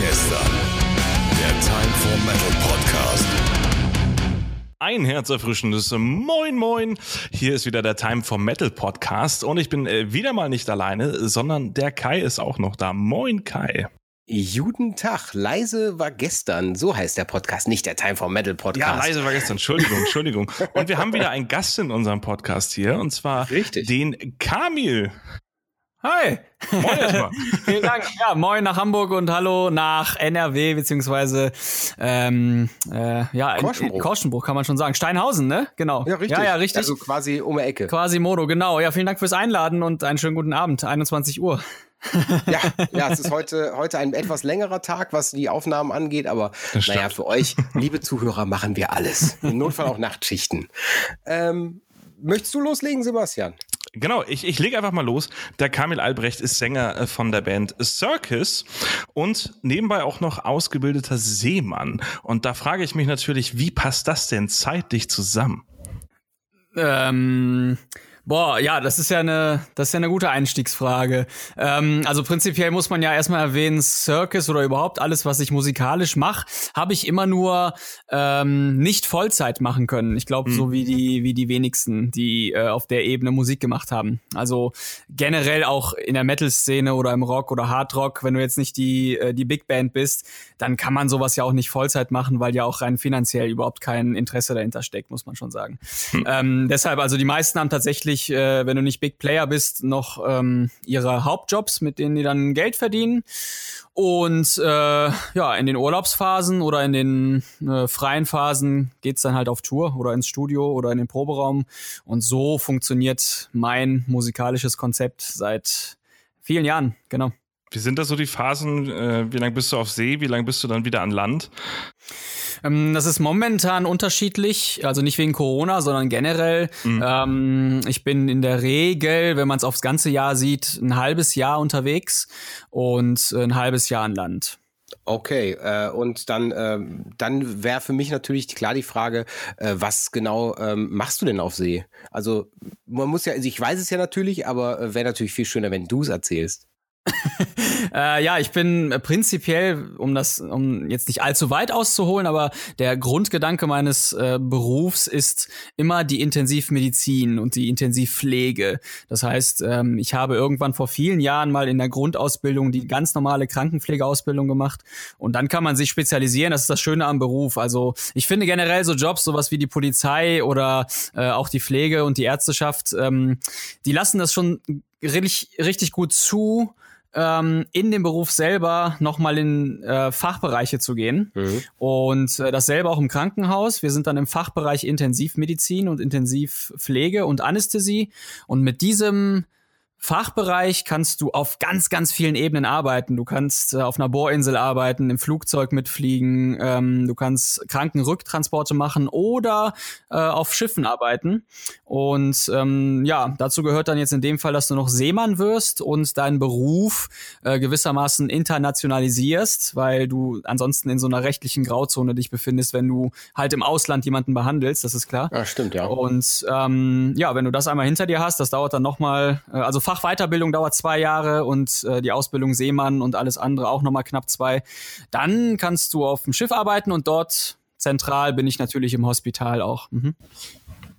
gestern. Der Time for Metal Podcast. Ein herzerfrischendes Moin Moin. Hier ist wieder der Time for Metal Podcast und ich bin äh, wieder mal nicht alleine, sondern der Kai ist auch noch da. Moin Kai. Guten Tag, leise war gestern, so heißt der Podcast, nicht der Time for Metal Podcast. Ja, leise war gestern, Entschuldigung, Entschuldigung. Und wir haben wieder einen Gast in unserem Podcast hier und zwar Richtig. den Kamil. Hi. Moin erstmal. Vielen Dank. Ja, moin nach Hamburg und hallo nach NRW, beziehungsweise ähm, äh, ja, in- Korschenbruch. Korschenbruch kann man schon sagen. Steinhausen, ne? Genau. Ja, richtig. Ja, ja, richtig. Also quasi um die Ecke. Quasi Modo, genau. Ja, vielen Dank fürs Einladen und einen schönen guten Abend. 21 Uhr. Ja, ja, es ist heute, heute ein etwas längerer Tag, was die Aufnahmen angeht, aber naja, für euch, liebe Zuhörer, machen wir alles. Im Notfall auch Nachtschichten. Ähm, möchtest du loslegen, Sebastian? Genau, ich, ich lege einfach mal los. Der Kamil Albrecht ist Sänger äh, von der Band Circus und nebenbei auch noch ausgebildeter Seemann. Und da frage ich mich natürlich, wie passt das denn zeitlich zusammen? Ähm, boah, ja, das ist ja eine, das ist ja eine gute Einstiegsfrage. Ähm, also prinzipiell muss man ja erstmal erwähnen, Circus oder überhaupt alles, was ich musikalisch mache, habe ich immer nur ähm, nicht Vollzeit machen können. Ich glaube, so wie die, wie die wenigsten, die äh, auf der Ebene Musik gemacht haben. Also generell auch in der Metal-Szene oder im Rock oder Hardrock, wenn du jetzt nicht die, äh, die Big Band bist, dann kann man sowas ja auch nicht Vollzeit machen, weil ja auch rein finanziell überhaupt kein Interesse dahinter steckt, muss man schon sagen. Ähm, deshalb, also die meisten haben tatsächlich, äh, wenn du nicht Big Player bist, noch ähm, ihre Hauptjobs, mit denen die dann Geld verdienen. Und äh, ja, in den Urlaubsphasen oder in den äh, freien Phasen geht's dann halt auf Tour oder ins Studio oder in den Proberaum. Und so funktioniert mein musikalisches Konzept seit vielen Jahren, genau. Wie sind da so die Phasen? Äh, wie lange bist du auf See? Wie lange bist du dann wieder an Land? Ähm, das ist momentan unterschiedlich, also nicht wegen Corona, sondern generell. Ähm, ich bin in der Regel, wenn man es aufs ganze Jahr sieht, ein halbes Jahr unterwegs und ein halbes Jahr an Land. Okay, äh, und dann, ähm, dann wäre für mich natürlich klar die Frage, äh, was genau ähm, machst du denn auf See? Also man muss ja, also ich weiß es ja natürlich, aber äh, wäre natürlich viel schöner, wenn du es erzählst. Äh, ja, ich bin prinzipiell, um das, um jetzt nicht allzu weit auszuholen, aber der Grundgedanke meines äh, Berufs ist immer die Intensivmedizin und die Intensivpflege. Das heißt, ähm, ich habe irgendwann vor vielen Jahren mal in der Grundausbildung die ganz normale Krankenpflegeausbildung gemacht und dann kann man sich spezialisieren. Das ist das Schöne am Beruf. Also ich finde generell so Jobs, sowas wie die Polizei oder äh, auch die Pflege und die Ärzteschaft, ähm, die lassen das schon richtig, richtig gut zu ähm, in dem Beruf selber nochmal in äh, Fachbereiche zu gehen. Und äh, dasselbe auch im Krankenhaus. Wir sind dann im Fachbereich Intensivmedizin und Intensivpflege und Anästhesie. Und mit diesem Fachbereich kannst du auf ganz, ganz vielen Ebenen arbeiten. Du kannst äh, auf einer Bohrinsel arbeiten, im Flugzeug mitfliegen, ähm, du kannst Krankenrücktransporte machen oder äh, auf Schiffen arbeiten. Und ähm, ja, dazu gehört dann jetzt in dem Fall, dass du noch Seemann wirst und deinen Beruf äh, gewissermaßen internationalisierst, weil du ansonsten in so einer rechtlichen Grauzone dich befindest, wenn du halt im Ausland jemanden behandelst, das ist klar. Ah, stimmt, ja. Und ähm, ja, wenn du das einmal hinter dir hast, das dauert dann nochmal, äh, also Fachweiterbildung dauert zwei Jahre und äh, die Ausbildung Seemann und alles andere auch nochmal knapp zwei. Dann kannst du auf dem Schiff arbeiten und dort zentral bin ich natürlich im Hospital auch. Mhm.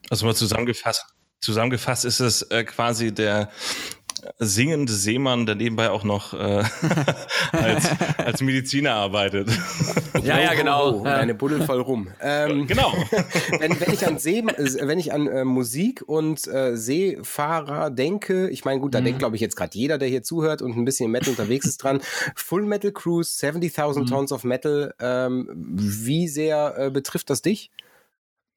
Also mal zusammengefasst. Zusammengefasst ist es äh, quasi der singende Seemann, der nebenbei auch noch äh, als, als Mediziner arbeitet. Ja, ja, genau. Oh, und eine Buddel voll rum. Ähm, genau. wenn, wenn ich an See, wenn ich an äh, Musik und äh, Seefahrer denke, ich meine, gut, da denkt, glaube ich, jetzt gerade jeder, der hier zuhört und ein bisschen im Metal unterwegs ist dran. Full Metal Cruise, 70.000 Tons of Metal. Ähm, wie sehr äh, betrifft das dich?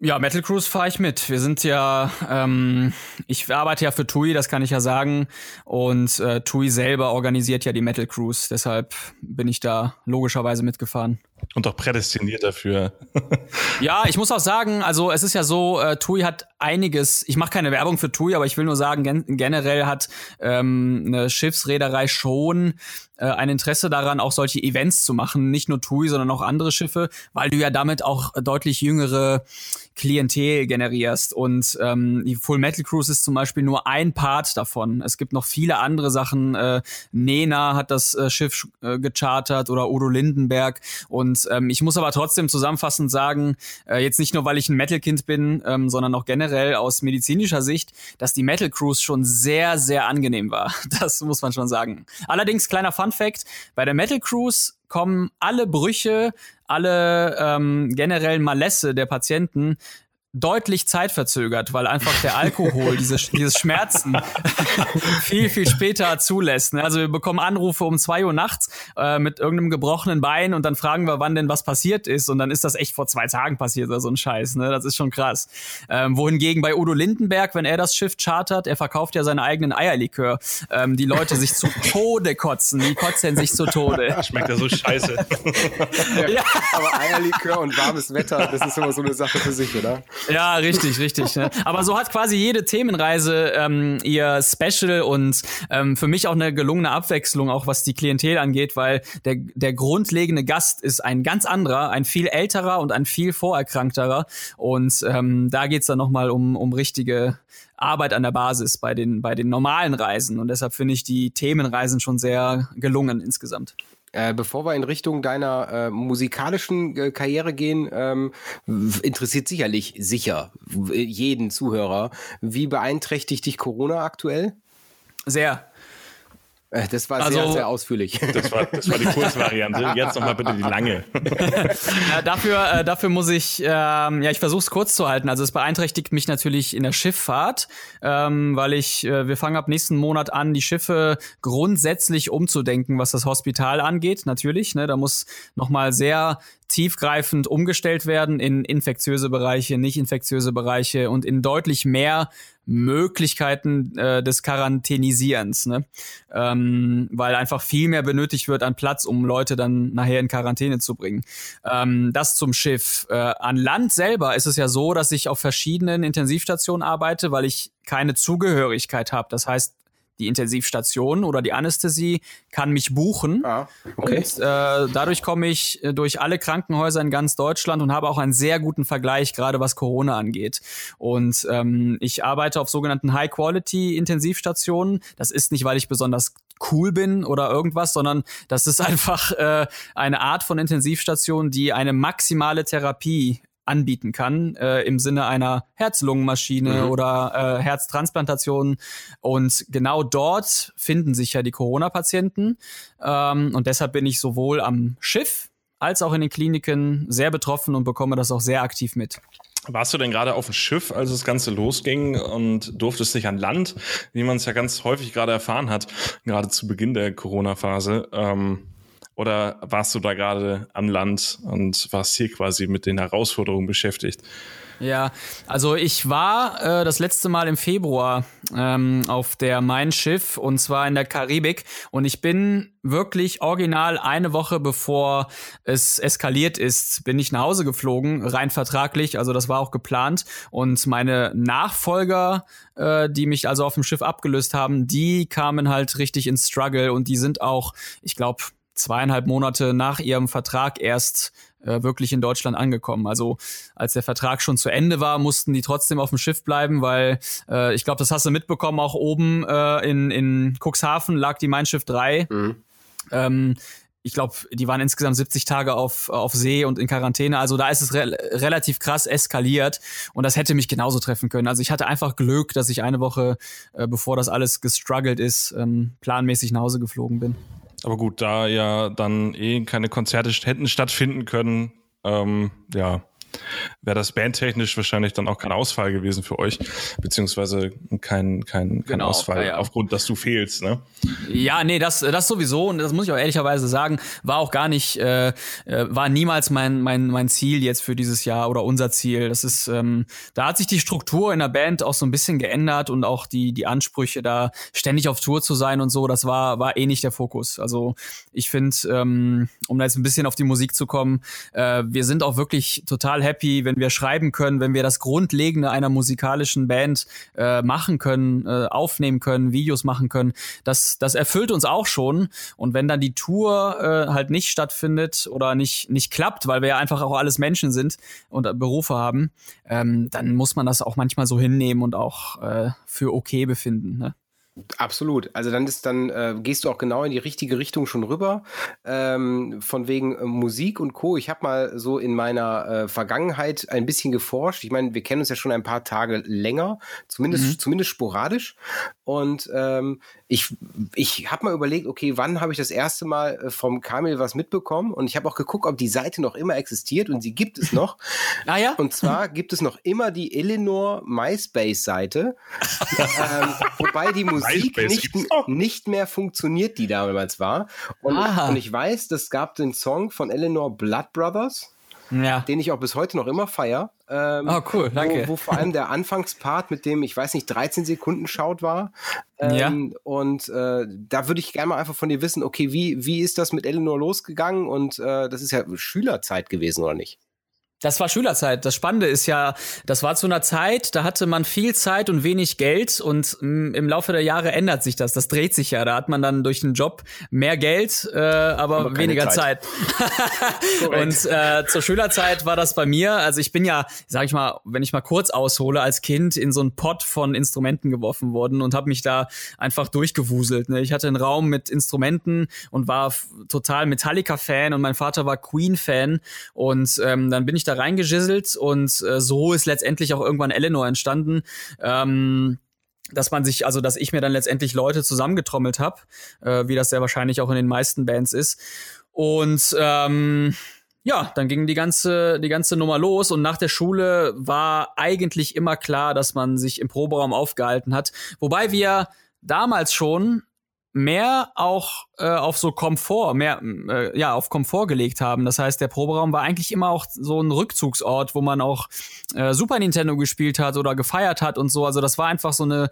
Ja, Metal Cruise fahre ich mit. Wir sind ja, ähm, ich arbeite ja für TUI, das kann ich ja sagen. Und äh, TUI selber organisiert ja die Metal Cruise. Deshalb bin ich da logischerweise mitgefahren. Und auch prädestiniert dafür. ja, ich muss auch sagen, also es ist ja so, äh, TUI hat einiges, ich mache keine Werbung für TUI, aber ich will nur sagen, gen generell hat ähm, eine Schiffsreederei schon äh, ein Interesse daran, auch solche Events zu machen, nicht nur TUI, sondern auch andere Schiffe, weil du ja damit auch deutlich jüngere Klientel generierst. Und ähm, die Full Metal Cruise ist zum Beispiel nur ein Part davon. Es gibt noch viele andere Sachen. Äh, Nena hat das äh, Schiff äh, gechartert oder Udo Lindenberg. Und ähm, ich muss aber trotzdem zusammenfassend sagen, äh, jetzt nicht nur, weil ich ein Metal-Kind bin, ähm, sondern auch generell aus medizinischer Sicht, dass die Metal Cruise schon sehr, sehr angenehm war. Das muss man schon sagen. Allerdings, kleiner Fun Fact, bei der Metal Cruise kommen alle Brüche, alle ähm, generellen Malesse der Patienten deutlich zeitverzögert, weil einfach der Alkohol diese, dieses Schmerzen viel, viel später zulässt. Ne? Also wir bekommen Anrufe um zwei Uhr nachts äh, mit irgendeinem gebrochenen Bein und dann fragen wir, wann denn was passiert ist und dann ist das echt vor zwei Tagen passiert oder so ein Scheiß. Ne? Das ist schon krass. Ähm, wohingegen bei Udo Lindenberg, wenn er das Schiff chartert, er verkauft ja seine eigenen Eierlikör, ähm, die Leute sich zu Tode kotzen, die kotzen sich zu Tode. Schmeckt ja so scheiße. ja, ja. Aber Eierlikör und warmes Wetter, das ist immer so eine Sache für sich, oder? Ja, richtig, richtig. Ne? Aber so hat quasi jede Themenreise ähm, ihr Special und ähm, für mich auch eine gelungene Abwechslung, auch was die Klientel angeht, weil der, der grundlegende Gast ist ein ganz anderer, ein viel älterer und ein viel vorerkrankterer. Und ähm, da geht's dann nochmal um, um richtige Arbeit an der Basis bei den, bei den normalen Reisen. Und deshalb finde ich die Themenreisen schon sehr gelungen insgesamt. Äh, bevor wir in Richtung deiner äh, musikalischen äh, Karriere gehen, ähm, interessiert sicherlich sicher jeden Zuhörer, wie beeinträchtigt dich Corona aktuell? Sehr. Äh, das war also, sehr, sehr ausführlich. Das war, das war die Kurzvariante. Jetzt nochmal bitte die lange. ja, dafür, äh, dafür muss ich, ähm, ja, ich versuche es kurz zu halten. Also es beeinträchtigt mich natürlich in der Schifffahrt, ähm, weil ich, äh, wir fangen ab nächsten Monat an, die Schiffe grundsätzlich umzudenken, was das Hospital angeht, natürlich. Ne, da muss nochmal sehr tiefgreifend umgestellt werden in infektiöse Bereiche, nicht infektiöse Bereiche und in deutlich mehr Möglichkeiten äh, des Quarantänisierens, ne? ähm, weil einfach viel mehr benötigt wird an Platz, um Leute dann nachher in Quarantäne zu bringen. Ähm, das zum Schiff. Äh, an Land selber ist es ja so, dass ich auf verschiedenen Intensivstationen arbeite, weil ich keine Zugehörigkeit habe. Das heißt, die Intensivstation oder die Anästhesie kann mich buchen. Ah, okay. Und äh, dadurch komme ich äh, durch alle Krankenhäuser in ganz Deutschland und habe auch einen sehr guten Vergleich, gerade was Corona angeht. Und ähm, ich arbeite auf sogenannten High-Quality-Intensivstationen. Das ist nicht, weil ich besonders cool bin oder irgendwas, sondern das ist einfach äh, eine Art von Intensivstation, die eine maximale Therapie anbieten kann, äh, im Sinne einer Herz-Lungen-Maschine mhm. oder äh, Herztransplantation. Und genau dort finden sich ja die Corona-Patienten. Ähm, und deshalb bin ich sowohl am Schiff als auch in den Kliniken sehr betroffen und bekomme das auch sehr aktiv mit. Warst du denn gerade auf dem Schiff, als das Ganze losging und durftest nicht an Land, wie man es ja ganz häufig gerade erfahren hat, gerade zu Beginn der Corona-Phase? Ähm oder warst du da gerade an Land und warst hier quasi mit den Herausforderungen beschäftigt? Ja, also ich war äh, das letzte Mal im Februar ähm, auf der Mein Schiff und zwar in der Karibik. Und ich bin wirklich original eine Woche bevor es eskaliert ist, bin ich nach Hause geflogen, rein vertraglich, also das war auch geplant. Und meine Nachfolger, äh, die mich also auf dem Schiff abgelöst haben, die kamen halt richtig ins Struggle. Und die sind auch, ich glaube, zweieinhalb Monate nach ihrem Vertrag erst äh, wirklich in Deutschland angekommen. Also als der Vertrag schon zu Ende war, mussten die trotzdem auf dem Schiff bleiben, weil äh, ich glaube, das hast du mitbekommen, auch oben äh, in, in Cuxhaven lag die Mein Schiff 3. Mhm. Ähm, ich glaube, die waren insgesamt 70 Tage auf, auf See und in Quarantäne. Also da ist es re relativ krass eskaliert und das hätte mich genauso treffen können. Also ich hatte einfach Glück, dass ich eine Woche, äh, bevor das alles gestruggelt ist, ähm, planmäßig nach Hause geflogen bin. Aber gut, da ja dann eh keine Konzerte hätten stattfinden können, ähm, ja, wäre das bandtechnisch wahrscheinlich dann auch kein Ausfall gewesen für euch, beziehungsweise kein, kein, kein Genau, Ausfall ja, aufgrund, dass du fehlst, ne? Ja, nee, das, das sowieso und das muss ich auch ehrlicherweise sagen, war auch gar nicht, äh, äh, war niemals mein, mein, mein Ziel jetzt für dieses Jahr oder unser Ziel. Das ist, ähm, da hat sich die Struktur in der Band auch so ein bisschen geändert und auch die, die Ansprüche, da ständig auf Tour zu sein und so, das war, war eh nicht der Fokus. Also ich finde, ähm, um da jetzt ein bisschen auf die Musik zu kommen, äh, wir sind auch wirklich total happy, wenn wir schreiben können, wenn wir das Grundlegende einer musikalischen Band äh, machen können, äh, aufnehmen können, Videos machen können. Das, das erfüllt uns auch schon. Und wenn dann die Tour äh, halt nicht stattfindet oder nicht, nicht klappt, weil wir ja einfach auch alles Menschen sind und äh, Berufe haben, ähm, dann muss man das auch manchmal so hinnehmen und auch äh, für okay befinden. Ne? Absolut. Also dann ist dann äh, gehst du auch genau in die richtige Richtung schon rüber. Ähm, von wegen äh, Musik und Co. Ich habe mal so in meiner äh, Vergangenheit ein bisschen geforscht. Ich meine, wir kennen uns ja schon ein paar Tage länger, zumindest zumindest sporadisch. Und ähm, ich ich habe mal überlegt, okay, wann habe ich das erste Mal äh, vom Kamil was mitbekommen? Und ich habe auch geguckt, ob die Seite noch immer existiert und sie gibt es noch. Ah ja? Und zwar gibt es noch immer die Eleanor MySpace-Seite, ähm, wobei die Musik MySpace nicht, nicht mehr funktioniert, die damals war. Und, Ah. und ich weiß, es gab den Song von Eleanor Blood Brothers, ja. den ich auch bis heute noch immer feier. Ähm, Oh, cool, danke. Wo, wo vor allem der Anfangspart mit dem, ich weiß nicht, 13 Sekunden Schaut war. Ähm, Und äh, da würde ich gerne mal einfach von dir wissen, okay, wie, wie ist das mit Eleanor losgegangen? Und äh, das ist ja Schülerzeit gewesen, oder nicht? Das war Schülerzeit. Das Spannende ist ja, das war zu einer Zeit, da hatte man viel Zeit und wenig Geld und mm, im Laufe der Jahre ändert sich das. Das dreht sich ja. Da hat man dann durch den Job mehr Geld, äh, aber, Aber weniger Zeit. Zeit. und äh, zur Schülerzeit war das bei mir. Also ich bin ja, sag ich mal, wenn ich mal kurz aushole, als Kind in so einen Pott von Instrumenten geworfen worden und habe mich da einfach durchgewuselt. Ne? Ich hatte einen Raum mit Instrumenten und war total Metallica-Fan und mein Vater war Queen-Fan und ähm, dann bin ich da reingegisselt und äh, so ist letztendlich auch irgendwann Eleanor entstanden. Ähm, dass man sich, also dass ich mir dann letztendlich Leute zusammengetrommelt habe, äh, wie das sehr wahrscheinlich auch in den meisten Bands ist. Und ähm, ja, dann ging die ganze, die ganze Nummer los und nach der Schule war eigentlich immer klar, dass man sich im Proberaum aufgehalten hat. Wobei wir damals schon mehr auch äh, auf so Komfort, mehr äh, ja auf Komfort gelegt haben. Das heißt, der Proberaum war eigentlich immer auch so ein Rückzugsort, wo man auch äh, Super Nintendo gespielt hat oder gefeiert hat und so. Also das war einfach so eine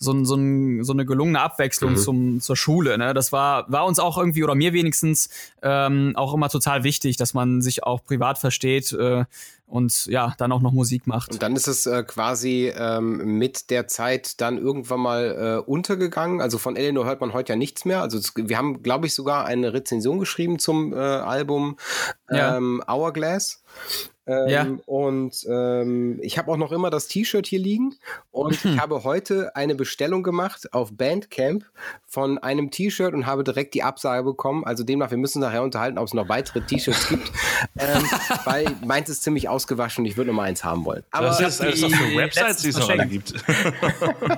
so, ein, so, ein, so eine gelungene Abwechslung zum, zur Schule. Ne? Das war war uns auch irgendwie oder mir wenigstens ähm, auch immer total wichtig, dass man sich auch privat versteht äh, und ja dann auch noch Musik macht. Und dann ist es äh, quasi ähm, mit der Zeit dann irgendwann mal äh, untergegangen. Also von Eleanor hört man heute ja nichts mehr. Also es, wir haben, glaube ich, sogar eine Rezension geschrieben zum äh, Album Ja. ähm, Hourglass. Ähm, Ja. Und ähm, ich habe auch noch immer das T-Shirt hier liegen und ich habe heute eine Bestellung gemacht auf Bandcamp von einem T-Shirt und habe direkt die Absage bekommen. Also demnach, wir müssen nachher unterhalten, ob es noch weitere T-Shirts gibt, ähm, weil meins ist ziemlich ausgewaschen und ich würde noch mal eins haben wollen. Aber Das ist alles, für die Websites, die es noch alle gibt.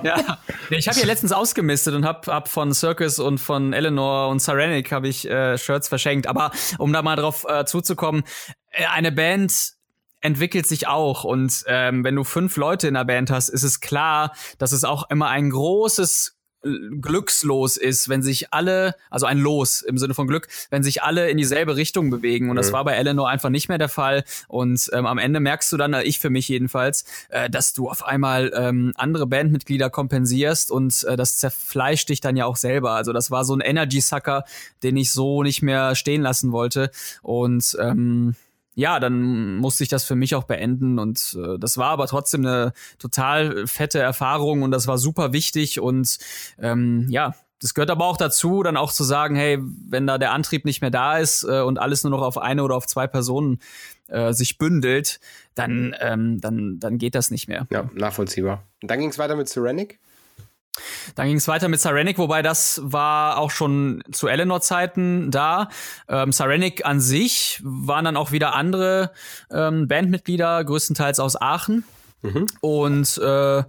Ja, ich habe ja letztens ausgemistet und hab, hab von Circus und von Eleanor und Saranic habe ich äh, Shirts verschenkt. Aber um da mal drauf äh, zuzukommen, äh, eine Band entwickelt sich auch und ähm, wenn du fünf Leute in der Band hast, ist es klar, dass es auch immer ein großes äh, Glückslos ist, wenn sich alle, also ein Los im Sinne von Glück, wenn sich alle in dieselbe Richtung bewegen. Und das war bei Eleanor einfach nicht mehr der Fall. Und ähm, am Ende merkst du dann, ich für mich jedenfalls, äh, dass du auf einmal ähm, andere Bandmitglieder kompensierst und äh, das zerfleischt dich dann ja auch selber. Also das war so ein Energy-Sucker, den ich so nicht mehr stehen lassen wollte. Und ähm, ja, dann musste ich das für mich auch beenden und äh, das war aber trotzdem eine total fette Erfahrung und das war super wichtig und ähm, ja, das gehört aber auch dazu, dann auch zu sagen, hey, wenn da der Antrieb nicht mehr da ist äh, und alles nur noch auf eine oder auf zwei Personen äh, sich bündelt, dann, ähm, dann, dann geht das nicht mehr. Ja, nachvollziehbar. Und dann ging es weiter mit Ceramic. Dann ging es weiter mit Sarenic, wobei das war auch schon zu Eleanor-Zeiten da. Ähm, Sarenic an sich waren dann auch wieder andere ähm, Bandmitglieder, größtenteils aus Aachen. Und äh,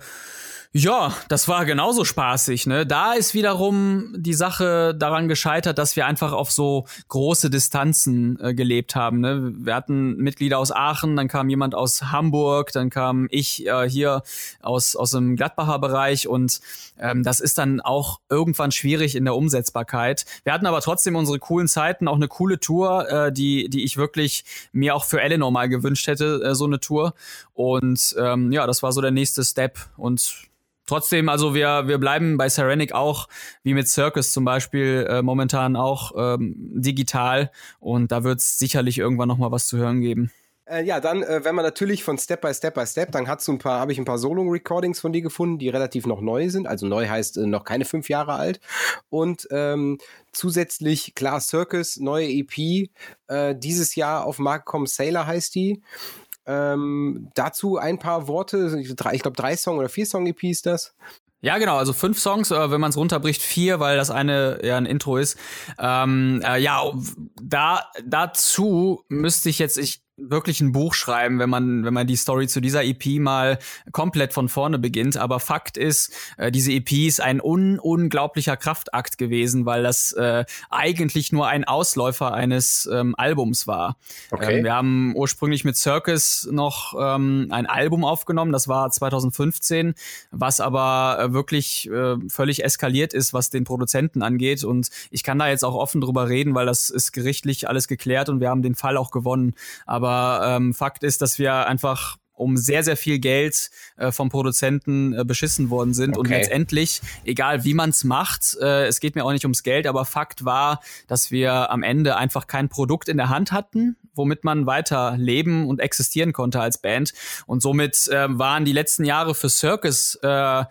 Ja, das war genauso spaßig. Ne? Da ist wiederum die Sache daran gescheitert, dass wir einfach auf so große Distanzen äh, gelebt haben. Ne? Wir hatten Mitglieder aus Aachen, dann kam jemand aus Hamburg, dann kam ich äh, hier aus, aus dem Gladbacher Bereich und ähm, das ist dann auch irgendwann schwierig in der Umsetzbarkeit. Wir hatten aber trotzdem unsere coolen Zeiten, auch eine coole Tour, äh, die, die ich wirklich mir auch für Eleanor mal gewünscht hätte, äh, so eine Tour. Und ähm, ja, das war so der nächste Step und trotzdem, also wir, wir bleiben bei Serenic auch, wie mit Circus zum Beispiel, äh, momentan auch ähm, digital und da wird es sicherlich irgendwann noch mal was zu hören geben. Äh, ja, dann, äh, wenn man natürlich von Step by Step by Step, dann hast du ein paar, habe ich ein paar Solo-Recordings von dir gefunden, die relativ noch neu sind. Also neu heißt äh, noch keine fünf Jahre alt. Und ähm, zusätzlich klar Circus, neue EP, äh, dieses Jahr auf Marktcom Sailor heißt die. Ähm, dazu ein paar Worte, ich glaube drei Song oder vier Song EP ist das. Ja, genau, also fünf Songs, äh, wenn man es runterbricht, vier, weil das eine ja ein Intro ist. Ähm, äh, ja, da dazu müsste ich jetzt, ich wirklich ein Buch schreiben, wenn man, wenn man die Story zu dieser EP mal komplett von vorne beginnt. Aber Fakt ist, äh, diese EP ist ein un unglaublicher Kraftakt gewesen, weil das äh, eigentlich nur ein Ausläufer eines ähm, Albums war. Okay. Ähm, wir haben ursprünglich mit Circus noch ähm, ein Album aufgenommen, das war 2015, was aber äh, wirklich äh, völlig eskaliert ist, was den Produzenten angeht. Und ich kann da jetzt auch offen drüber reden, weil das ist gerichtlich alles geklärt und wir haben den Fall auch gewonnen. Aber aber ähm, Fakt ist, dass wir einfach um sehr, sehr viel Geld äh, vom Produzenten äh, beschissen worden sind. Okay. Und letztendlich, egal wie man es macht, äh, es geht mir auch nicht ums Geld, aber Fakt war, dass wir am Ende einfach kein Produkt in der Hand hatten, womit man weiter leben und existieren konnte als Band. Und somit äh, waren die letzten Jahre für Circus äh,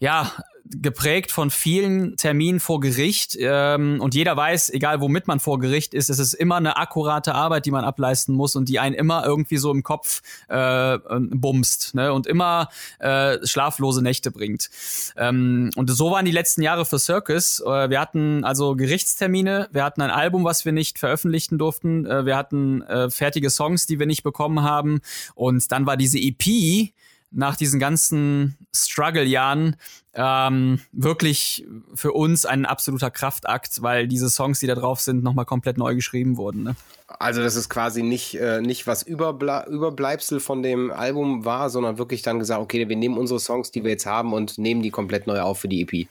ja, geprägt von vielen Terminen vor Gericht ähm, und jeder weiß, egal womit man vor Gericht ist, es ist immer eine akkurate Arbeit, die man ableisten muss und die einen immer irgendwie so im Kopf äh, bumst ne? und immer äh, schlaflose Nächte bringt. Ähm, und so waren die letzten Jahre für Circus. Äh, wir hatten also Gerichtstermine, wir hatten ein Album, was wir nicht veröffentlichen durften, äh, wir hatten äh, fertige Songs, die wir nicht bekommen haben und dann war diese EP, nach diesen ganzen Struggle-Jahren ähm, wirklich für uns ein absoluter Kraftakt, weil diese Songs, die da drauf sind, nochmal komplett neu geschrieben wurden. Ne? Also das ist quasi nicht, äh, nicht was Überble Überbleibsel von dem Album war, sondern wirklich dann gesagt, okay, wir nehmen unsere Songs, die wir jetzt haben und nehmen die komplett neu auf für die EP.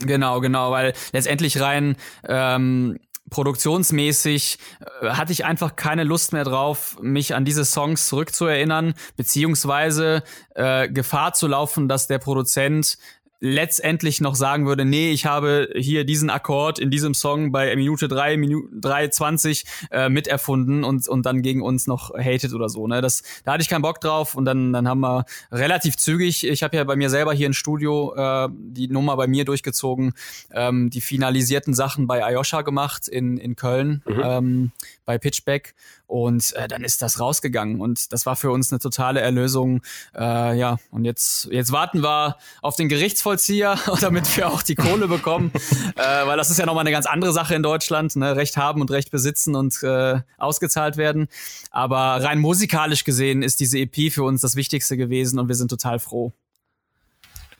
Genau, genau, weil letztendlich rein ähm, produktionsmäßig äh, hatte ich einfach keine Lust mehr drauf, mich an diese Songs zurückzuerinnern, beziehungsweise äh, Gefahr zu laufen, dass der Produzent letztendlich noch sagen würde, nee, ich habe hier diesen Akkord in diesem Song bei Minute 3, Minute 3,20 äh, miterfunden und, und dann gegen uns noch hatet oder so. Ne? Das, da hatte ich keinen Bock drauf und dann, dann haben wir relativ zügig, ich habe ja bei mir selber hier im Studio äh, die Nummer bei mir durchgezogen, ähm, die finalisierten Sachen bei Ayosha gemacht in, in Köln mhm. ähm, bei Pitchback und äh, dann ist das rausgegangen und das war für uns eine totale Erlösung. Äh, ja, und jetzt, jetzt warten wir auf den Gerichtsvollzieher, damit wir auch die Kohle bekommen, äh, weil das ist ja nochmal eine ganz andere Sache in Deutschland, ne? Recht haben und Recht besitzen und äh, ausgezahlt werden. Aber rein musikalisch gesehen ist diese EP für uns das Wichtigste gewesen und wir sind total froh.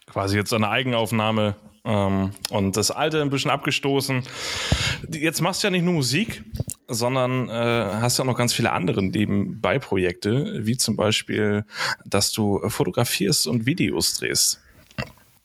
Quasi jetzt eine Eigenaufnahme ähm, und das Alte ein bisschen abgestoßen. Jetzt machst du ja nicht nur Musik, sondern äh, hast ja auch noch ganz viele andere Nebenbei-Projekte, wie zum Beispiel, dass du fotografierst und Videos drehst.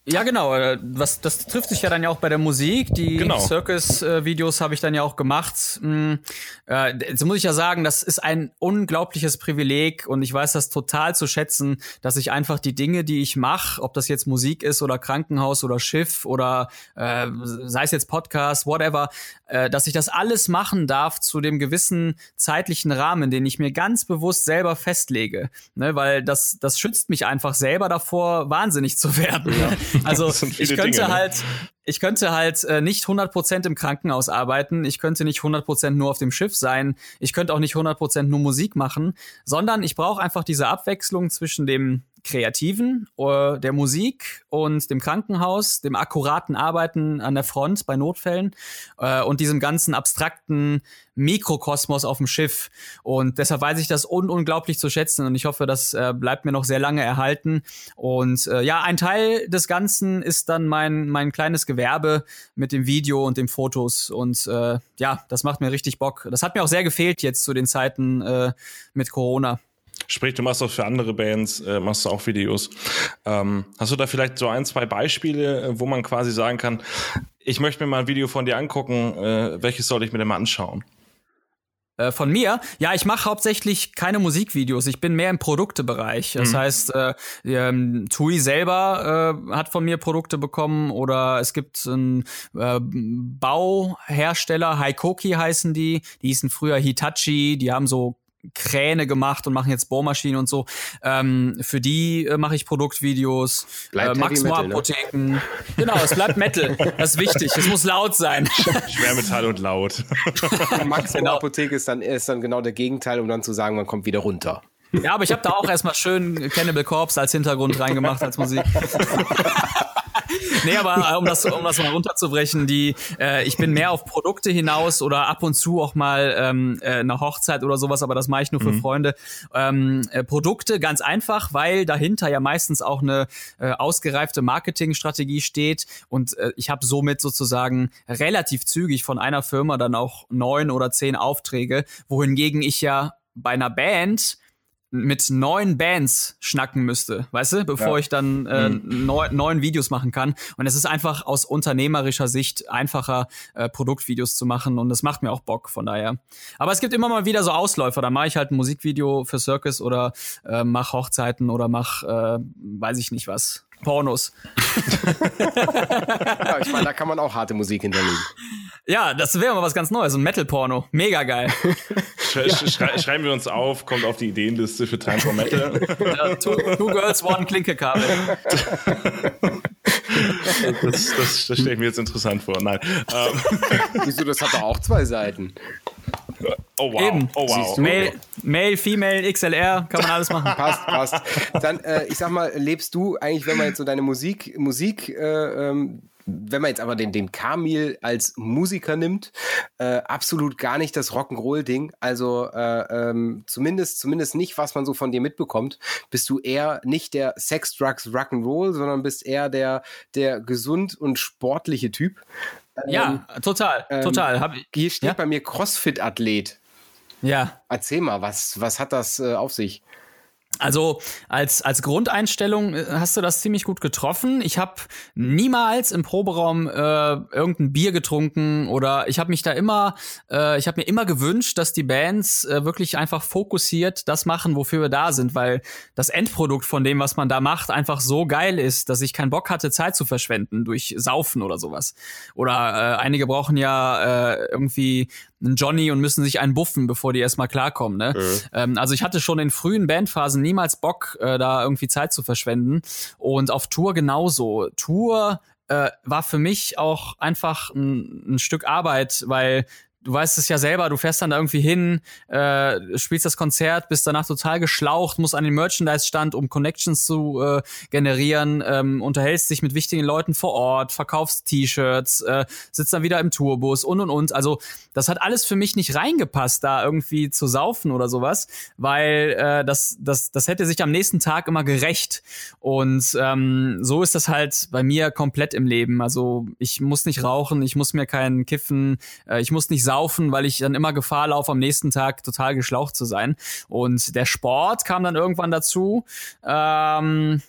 Ja, genau. Äh, was, das trifft sich ja dann ja auch bei der Musik. Die genau. Circus-Videos habe ich dann ja auch gemacht. Hm, äh, jetzt muss ich ja sagen, das ist ein unglaubliches Privileg und ich weiß das total zu schätzen, dass ich einfach die Dinge, die ich mache, ob das jetzt Musik ist oder Krankenhaus oder Schiff oder äh, sei es jetzt Podcast, whatever, äh, dass ich das alles machen darf zu dem gewissen zeitlichen Rahmen, den ich mir ganz bewusst selber festlege. Ne? Weil das, das schützt mich einfach selber davor, wahnsinnig zu werden. Ja. Also ich könnte Dinge, ne? halt, ich könnte halt äh, nicht 100% im Krankenhaus arbeiten, ich könnte nicht 100% nur auf dem Schiff sein, ich könnte auch nicht 100% nur Musik machen, sondern ich brauche einfach diese Abwechslung zwischen dem Kreativen, äh, der Musik und dem Krankenhaus, dem akkuraten Arbeiten an der Front bei Notfällen äh, und diesem ganzen abstrakten Mikrokosmos auf dem Schiff. Und deshalb weiß ich das un unglaublich zu schätzen und ich hoffe, das äh, bleibt mir noch sehr lange erhalten. Und äh, ja, ein Teil des Ganzen ist dann mein, mein kleines Gewerbe mit dem Video und den Fotos. Und äh, ja, das macht mir richtig Bock. Das hat mir auch sehr gefehlt jetzt zu den Zeiten äh, mit Corona. Sprich, du machst auch für andere Bands, äh, machst du auch Videos. Ähm, hast du da vielleicht so ein, zwei Beispiele, äh, wo man quasi sagen kann, ich möchte mir mal ein Video von dir angucken, äh, welches soll ich mir denn mal anschauen? Äh, von mir? Ja, ich mache hauptsächlich keine Musikvideos. Ich bin mehr im Produktebereich. Das mhm. heißt, äh, ähm, Tui selber äh, hat von mir Produkte bekommen oder es gibt einen äh, Bauhersteller, Haikoki heißen die. Die hießen früher Hitachi. Die haben so Kräne gemacht und machen jetzt Bohrmaschinen und so. Ähm, für die äh, mache ich Produktvideos. Bleibt äh, Max Metal, ne? Apotheken. Ne? Genau, es bleibt Metal. Das ist wichtig. Es muss laut sein. Schwermetall und laut. Max genau. Apotheke ist dann, ist dann genau der Gegenteil, um dann zu sagen, man kommt wieder runter. Ja, aber ich habe da auch erstmal schön Cannibal Corpse als Hintergrund reingemacht als Musik. nee, aber äh, um das, um das mal runterzubrechen, die, äh, ich bin mehr auf Produkte hinaus oder ab und zu auch mal ähm, äh, eine Hochzeit oder sowas, aber das mache ich nur für mhm. Freunde. Ähm, äh, Produkte ganz einfach, weil dahinter ja meistens auch eine äh, ausgereifte Marketingstrategie steht und äh, ich habe somit sozusagen relativ zügig von einer Firma dann auch neun oder zehn Aufträge, wohingegen ich ja bei einer Band mit neun Bands schnacken müsste, weißt du, bevor ja. ich dann äh, mhm. neun, neun Videos machen kann. Und es ist einfach aus unternehmerischer Sicht einfacher, äh, Produktvideos zu machen und das macht mir auch Bock, von daher. Aber es gibt immer mal wieder so Ausläufer, da mache ich halt ein Musikvideo für Circus oder äh, mach Hochzeiten oder mach, äh, weiß ich nicht was, Pornos. ja, ich meine, da kann man auch harte Musik hinterlegen. Ja, das wäre mal was ganz Neues, ein Metal-Porno. Mega geil. Sch schrei schreiben wir uns auf, kommt auf die Ideenliste für Time for Metal. Ja, two, two Girls, One Klinkekabel. Das, das, das stelle ich mir jetzt interessant vor. Nein. Ähm. Wieso, das hat doch auch zwei Seiten. Oh wow. Eben. Oh wow. Male, Male, Female, XLR, kann man alles machen. passt, passt. Dann, äh, ich sag mal, lebst du eigentlich, wenn man jetzt so deine Musik, Musik äh, ähm, wenn man jetzt aber den, den Kamil als Musiker nimmt, äh, absolut gar nicht das Rock'n'Roll-Ding. Also äh, ähm, zumindest, zumindest nicht, was man so von dir mitbekommt. Bist du eher nicht der Sex, Drugs, Rock'n'Roll, sondern bist eher der, der gesund und sportliche Typ. Ja, ähm, total, ähm, total. Hab ich, hier steht ja? bei mir Crossfit-Athlet. Ja. Erzähl mal, was, was hat das äh, auf sich? Also als, als Grundeinstellung äh, hast du das ziemlich gut getroffen. Ich habe niemals im Proberaum äh, irgendein Bier getrunken oder ich habe mich da immer, äh, ich habe mir immer gewünscht, dass die Bands äh, wirklich einfach fokussiert das machen, wofür wir da sind, weil das Endprodukt von dem, was man da macht, einfach so geil ist, dass ich keinen Bock hatte, Zeit zu verschwenden durch Saufen oder sowas. Oder äh, einige brauchen ja äh, irgendwie einen Johnny und müssen sich einen buffen, bevor die erstmal klarkommen. Ne? Mhm. Ähm, also ich hatte schon in frühen Bandphasen niemals Bock, äh, da irgendwie Zeit zu verschwenden. Und auf Tour genauso. Tour äh, war für mich auch einfach ein, ein Stück Arbeit, weil du weißt es ja selber, du fährst dann da irgendwie hin, äh, spielst das Konzert, bist danach total geschlaucht, musst an den Merchandise-Stand, um Connections zu äh, generieren, ähm, unterhältst dich mit wichtigen Leuten vor Ort, verkaufst T-Shirts, äh, sitzt dann wieder im Tourbus und und und. Also das hat alles für mich nicht reingepasst, da irgendwie zu saufen oder sowas, weil äh, das, das, das hätte sich am nächsten Tag immer gerecht. Und ähm, so ist das halt bei mir komplett im Leben. Also ich muss nicht rauchen, ich muss mir keinen kiffen, äh, ich muss nicht saufen laufen, weil ich dann immer Gefahr laufe, am nächsten Tag total geschlaucht zu sein. Und der Sport kam dann irgendwann dazu. Ähm,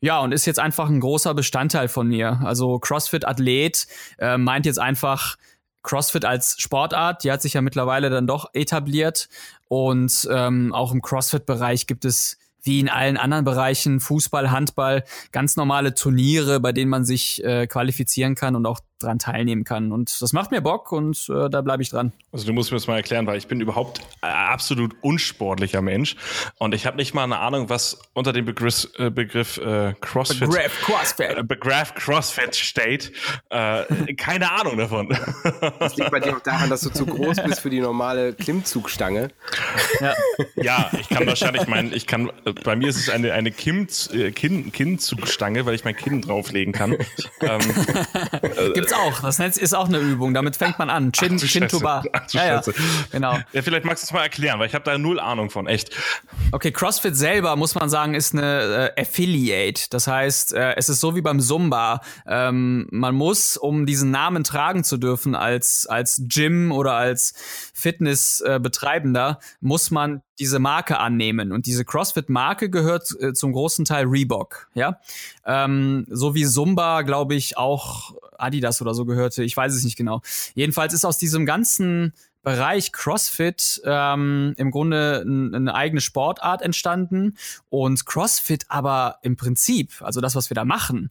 ja, und ist jetzt einfach ein großer Bestandteil von mir. Also CrossFit-Athlet äh, meint jetzt einfach, CrossFit als Sportart, die hat sich ja mittlerweile dann doch etabliert. Und ähm, auch im CrossFit-Bereich gibt es wie in allen anderen Bereichen, Fußball, Handball, ganz normale Turniere, bei denen man sich äh, qualifizieren kann und auch dran teilnehmen kann. Und das macht mir Bock und äh, da bleibe ich dran. Also du musst mir das mal erklären, weil ich bin überhaupt äh, absolut unsportlicher Mensch und ich habe nicht mal eine Ahnung, was unter dem Begriff, äh, Begriff äh, CrossFit, Begriff CrossFit. Äh, Begriff CrossFit steht. Äh, keine Ahnung davon. Das liegt bei dir auch daran, dass du zu groß bist für die normale Klimmzugstange. Ja, ja ich kann wahrscheinlich meinen, ich kann, bei mir ist es eine, eine Kim, Kinn, Kinnzugstange, weil ich mein Kinn drauflegen kann. ähm, Auch. Das ist auch eine Übung. Damit fängt man an. Chin, Chin to bar. Ja, ja, genau. Ja, vielleicht magst du es mal erklären, weil ich habe da null Ahnung von, echt. Okay, CrossFit selber, muss man sagen, ist eine äh, Affiliate. Das heißt, äh, es ist so wie beim Zumba. Ähm, man muss, um diesen Namen tragen zu dürfen als, als Gym oder als Fitnessbetreibender, äh, muss man diese Marke annehmen. Und diese CrossFit-Marke gehört äh, zum großen Teil Reebok, ja. Ähm, so wie Zumba, glaube ich, auch Adidas oder so gehörte. Ich weiß es nicht genau. Jedenfalls ist aus diesem ganzen Bereich CrossFit ähm, im Grunde eine eigene Sportart entstanden und CrossFit aber im Prinzip, also das, was wir da machen,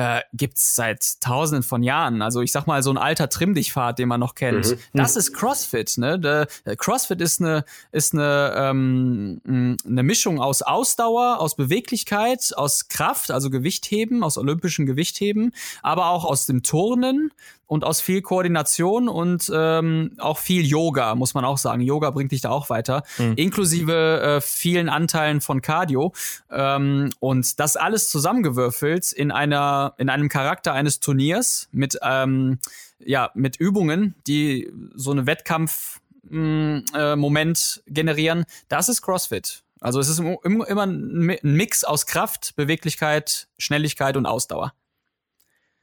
äh, gibt's seit Tausenden von Jahren. Also ich sag mal so ein alter Trimm dich den man noch kennt. Mhm. Das ist CrossFit. Ne? Der, der CrossFit ist eine ist eine ähm, eine Mischung aus Ausdauer, aus Beweglichkeit, aus Kraft, also Gewichtheben, aus olympischem Gewichtheben, aber auch aus dem Turnen und aus viel Koordination und ähm, auch viel Yoga, muss man auch sagen. Yoga bringt dich da auch weiter, mhm. inklusive äh, vielen Anteilen von Cardio. Ähm, und das alles zusammengewürfelt in einer, in einem Charakter eines Turniers mit, ähm, ja, mit Übungen, die so eine Wettkampf mm, äh, Moment generieren, das ist CrossFit. Also es ist immer ein Mix aus Kraft, Beweglichkeit, Schnelligkeit und Ausdauer.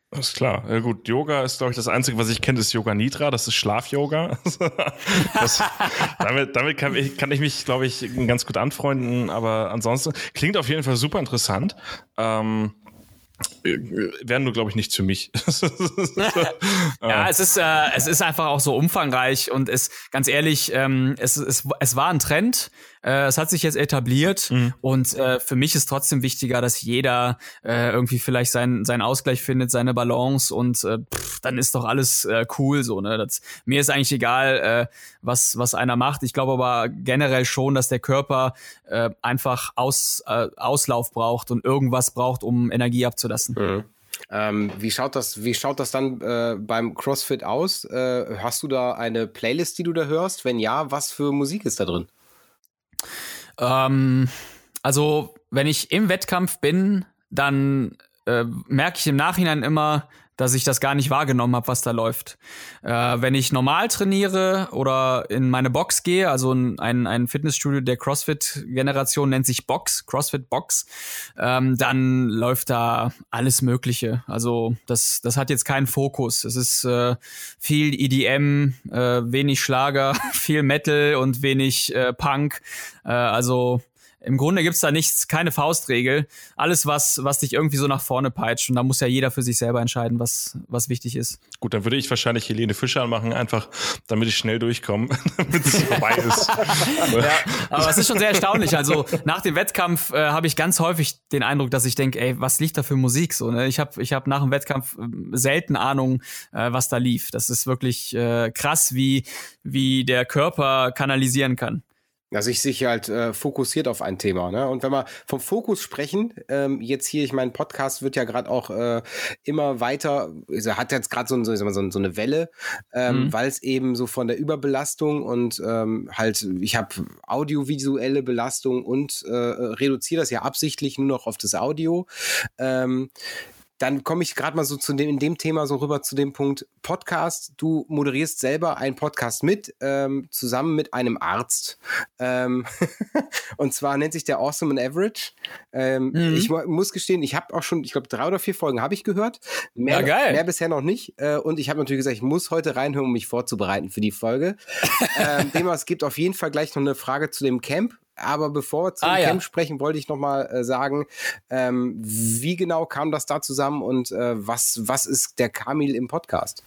Das ist klar. Ja, gut, Yoga ist, glaube ich, das Einzige, was ich kenne, ist Yoga Nidra. Das ist Schlaf-Yoga. damit damit kann, ich, kann ich mich, glaube ich, ganz gut anfreunden. Aber ansonsten klingt auf jeden Fall super interessant. Ähm, wären nur, glaube ich, nichts für mich. ja, es ist, äh, es ist einfach auch so umfangreich und es, ganz ehrlich, ähm, es, es, es war ein Trend. Äh, es hat sich jetzt etabliert mhm. und äh, für mich ist trotzdem wichtiger, dass jeder äh, irgendwie vielleicht seinen seinen Ausgleich findet, seine Balance und äh, pff, dann ist doch alles äh, cool so. Ne? Das, mir ist eigentlich egal, äh, was was einer macht. Ich glaube aber generell schon, dass der Körper äh, einfach Aus, äh, Auslauf braucht und irgendwas braucht, um Energie abzulassen. Mhm. Ähm, wie schaut das, wie schaut das dann äh, beim CrossFit aus? Äh, hast du da eine Playlist, die du da hörst? Wenn ja, was für Musik ist da drin? Ähm, also, wenn ich im Wettkampf bin, dann äh, merke ich im Nachhinein immer, dass ich das gar nicht wahrgenommen habe, was da läuft. Äh, wenn ich normal trainiere oder in meine Box gehe, also ein, ein Fitnessstudio der CrossFit-Generation nennt sich Box, CrossFit Box, ähm, dann läuft da alles Mögliche. Also das, das hat jetzt keinen Fokus. Es ist äh, viel EDM, äh, wenig Schlager, viel Metal und wenig äh, Punk. Äh, also im Grunde gibt's da nichts, keine Faustregel. Alles, was, was dich irgendwie so nach vorne peitscht. Und da muss ja jeder für sich selber entscheiden, was, was wichtig ist. Gut, dann würde ich wahrscheinlich Helene Fischer machen, einfach damit ich schnell durchkomme, damit es vorbei ist. ja, aber es ist schon sehr erstaunlich. Also nach dem Wettkampf äh, habe ich ganz häufig den Eindruck, dass ich denke, ey, was liegt da für Musik? So, ne? Ich habe ich hab nach dem Wettkampf äh, selten Ahnung, äh, was da lief. Das ist wirklich äh, krass, wie, wie der Körper kanalisieren kann. Also ich sich halt äh, fokussiert auf ein Thema. Ne? Und wenn wir vom Fokus sprechen, ähm, jetzt hier, ich mein Podcast wird ja gerade auch äh, immer weiter, also hat jetzt gerade so, so, so, so eine Welle, ähm, mhm. weil es eben so von der Überbelastung und ähm, halt, ich habe audiovisuelle Belastung und äh, reduziere das ja absichtlich nur noch auf das Audio. Ähm, dann komme ich gerade mal so zu dem, in dem Thema so rüber zu dem Punkt Podcast. Du moderierst selber einen Podcast mit, ähm, zusammen mit einem Arzt. Ähm, und zwar nennt sich der Awesome and Average. Ähm, mhm. Ich muss gestehen, ich habe auch schon, ich glaube, drei oder vier Folgen habe ich gehört. Mehr, ja, geil. mehr bisher noch nicht. Äh, und ich habe natürlich gesagt, ich muss heute reinhören, um mich vorzubereiten für die Folge. ähm, dem es gibt auf jeden Fall gleich noch eine Frage zu dem Camp. Aber bevor wir zum ah, Camp ja. sprechen, wollte ich noch mal äh, sagen, ähm, wie genau kam das da zusammen und äh, was, was ist der Kamil im Podcast?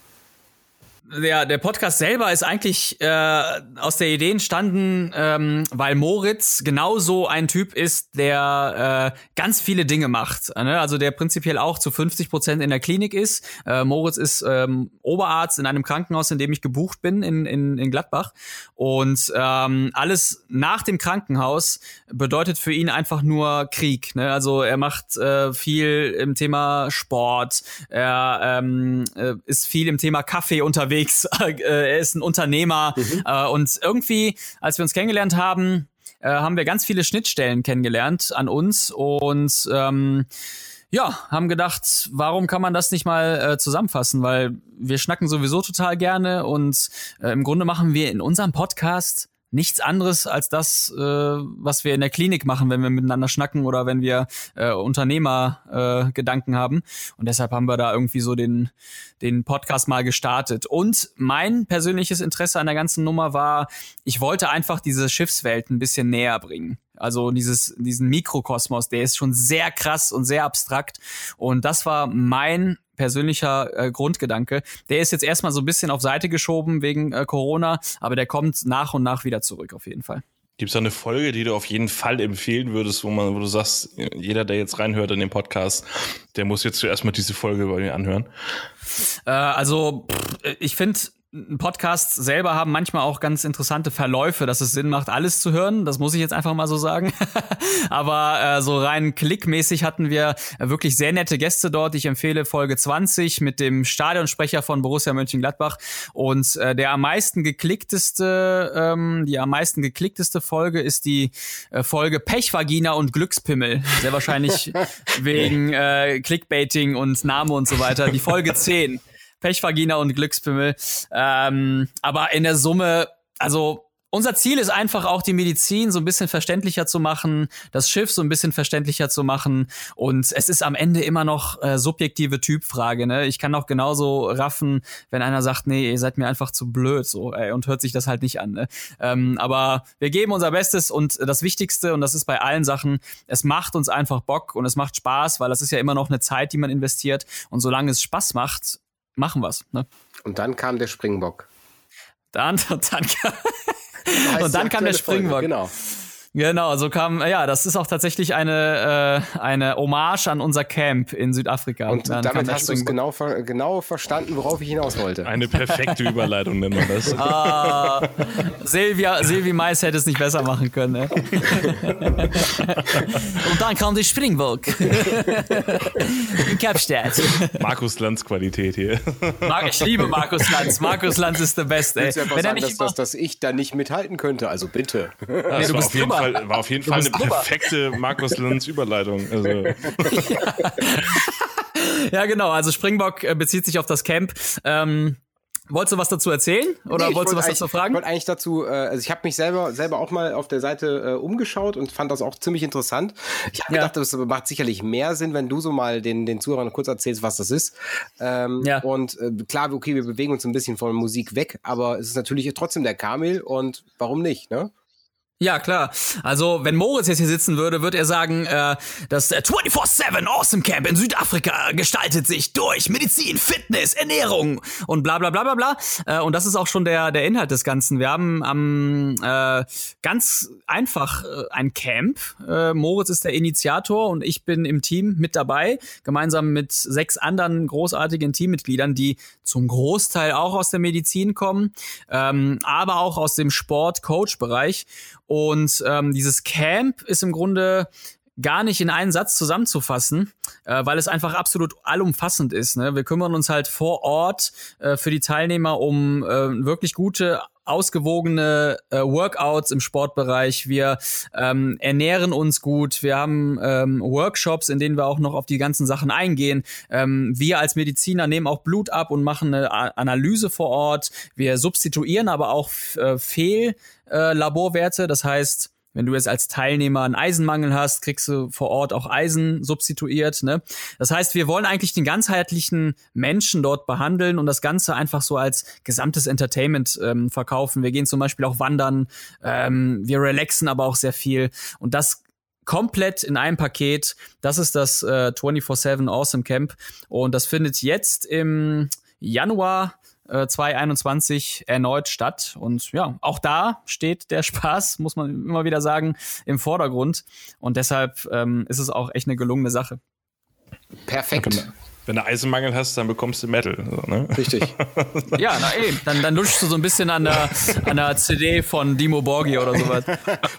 Der, der Podcast selber ist eigentlich äh, aus der Idee entstanden, ähm, weil Moritz genauso ein Typ ist, der äh, ganz viele Dinge macht. Ne? Also der prinzipiell auch zu 50 Prozent in der Klinik ist. Äh, Moritz ist ähm, Oberarzt in einem Krankenhaus, in dem ich gebucht bin, in, in, in Gladbach. Und ähm, alles nach dem Krankenhaus bedeutet für ihn einfach nur Krieg. Ne? Also er macht äh, viel im Thema Sport, er ähm, äh, ist viel im Thema Kaffee unterwegs unterwegs, äh, er ist ein Unternehmer mhm. äh, und irgendwie, als wir uns kennengelernt haben, äh, haben wir ganz viele Schnittstellen kennengelernt an uns und ähm, ja, haben gedacht, warum kann man das nicht mal äh, zusammenfassen? Weil wir schnacken sowieso total gerne und äh, im Grunde machen wir in unserem Podcast nichts anderes als das, äh, was wir in der Klinik machen, wenn wir miteinander schnacken oder wenn wir äh, Unternehmer-Gedanken äh, haben. Und deshalb haben wir da irgendwie so den, den Podcast mal gestartet. Und mein persönliches Interesse an der ganzen Nummer war, ich wollte einfach diese Schiffswelt ein bisschen näher bringen. Also dieses, diesen Mikrokosmos, der ist schon sehr krass und sehr abstrakt. Und das war mein persönlicher äh, Grundgedanke. Der ist jetzt erstmal so ein bisschen auf Seite geschoben wegen äh, Corona, aber der kommt nach und nach wieder zurück auf jeden Fall. Gibt es da eine Folge, die du auf jeden Fall empfehlen würdest, wo man, wo du sagst, jeder, der jetzt reinhört in den Podcast, der muss jetzt zuerst mal diese Folge bei mir anhören? Äh, also, ich finde, ein Podcast selber haben manchmal auch ganz interessante Verläufe, dass es Sinn macht, alles zu hören. Das muss ich jetzt einfach mal so sagen. Aber äh, so rein klickmäßig hatten wir wirklich sehr nette Gäste dort. Ich empfehle Folge 20 mit dem Stadionsprecher von Borussia Mönchengladbach. Und äh, der am meisten geklickteste, ähm, die am meisten geklickteste Folge ist die äh, Folge Pechvagina und Glückspimmel. Sehr wahrscheinlich wegen äh, Clickbaiting und Name und so weiter. Die Folge 10. Pechvagina und Glückspimmel. Ähm, aber in der Summe, also unser Ziel ist einfach auch die Medizin so ein bisschen verständlicher zu machen, das Schiff so ein bisschen verständlicher zu machen und es ist am Ende immer noch äh, subjektive Typfrage. Ne? Ich kann auch genauso raffen, wenn einer sagt, nee, ihr seid mir einfach zu blöd so ey, und hört sich das halt nicht an. Ne? Ähm, aber wir geben unser Bestes und das Wichtigste und das ist bei allen Sachen, es macht uns einfach Bock und es macht Spaß, weil das ist ja immer noch eine Zeit, die man investiert und solange es Spaß macht, machen wir's. Ne? Und dann kam der Springbock. Dann, und dann, und dann kam der Springbock. Folge, genau. Genau, so kam, ja, das ist auch tatsächlich eine, äh, eine Hommage an unser Camp in Südafrika. Und Dann damit hast du es genau, genau verstanden, worauf ich hinaus wollte. Eine perfekte Überleitung nennt man das. Ah, Silvia, Silvi Mais hätte es nicht besser machen können. Ne? Und dann kam die Springburg. in Kapstadt. Markus Lanz Qualität hier. Ich liebe Markus Lanz. Markus Lanz ist der Beste. Ey. Wenn sagen, dass, dass, dass ich da nicht mithalten könnte, also bitte. Nee, du bist drüber. Fall, war auf jeden Fall eine perfekte Markus Lanz Überleitung. Also. ja, genau. Also Springbock äh, bezieht sich auf das Camp. Ähm, Wolltest du was dazu erzählen oder nee, wolltest du was dazu fragen? Ich wollte eigentlich dazu, äh, also ich habe mich selber selber auch mal auf der Seite äh, umgeschaut und fand das auch ziemlich interessant. Ich habe ja. gedacht, das macht sicherlich mehr Sinn, wenn du so mal den den Zuhörern kurz erzählst, was das ist. Ähm, ja. Und äh, klar, okay, wir bewegen uns ein bisschen von Musik weg, aber es ist natürlich trotzdem der Kamil und warum nicht, ne? Ja, klar. Also, wenn Moritz jetzt hier sitzen würde, würde er sagen, äh, das 24-7 Awesome Camp in Südafrika gestaltet sich durch Medizin, Fitness, Ernährung und bla bla bla bla bla. Äh, und das ist auch schon der, der Inhalt des Ganzen. Wir haben am äh, ganz einfach äh, ein Camp. Äh, Moritz ist der Initiator und ich bin im Team mit dabei, gemeinsam mit sechs anderen großartigen Teammitgliedern, die zum Großteil auch aus der Medizin kommen, ähm, aber auch aus dem Sport-Coach-Bereich. Und ähm, dieses Camp ist im Grunde gar nicht in einen Satz zusammenzufassen, äh, weil es einfach absolut allumfassend ist. Ne? Wir kümmern uns halt vor Ort äh, für die Teilnehmer um äh, wirklich gute ausgewogene äh, Workouts im Sportbereich. Wir ähm, ernähren uns gut. Wir haben ähm, Workshops, in denen wir auch noch auf die ganzen Sachen eingehen. Ähm, wir als Mediziner nehmen auch Blut ab und machen eine A Analyse vor Ort. Wir substituieren aber auch äh, Fehllaborwerte. Äh, das heißt, wenn du jetzt als Teilnehmer einen Eisenmangel hast, kriegst du vor Ort auch Eisen substituiert. Ne? Das heißt, wir wollen eigentlich den ganzheitlichen Menschen dort behandeln und das Ganze einfach so als gesamtes Entertainment ähm, verkaufen. Wir gehen zum Beispiel auch wandern, ähm, wir relaxen aber auch sehr viel und das komplett in einem Paket. Das ist das äh, 24-7 Awesome Camp und das findet jetzt im Januar äh, 2021 erneut statt. Und ja, auch da steht der Spaß, muss man immer wieder sagen, im Vordergrund. Und deshalb ähm, ist es auch echt eine gelungene Sache. Perfekt. Wenn du Eisenmangel hast, dann bekommst du Metal. So, ne? Richtig. ja, na eben. Dann, dann lutschst du so ein bisschen an der, an der CD von Dimo Borgi oder sowas.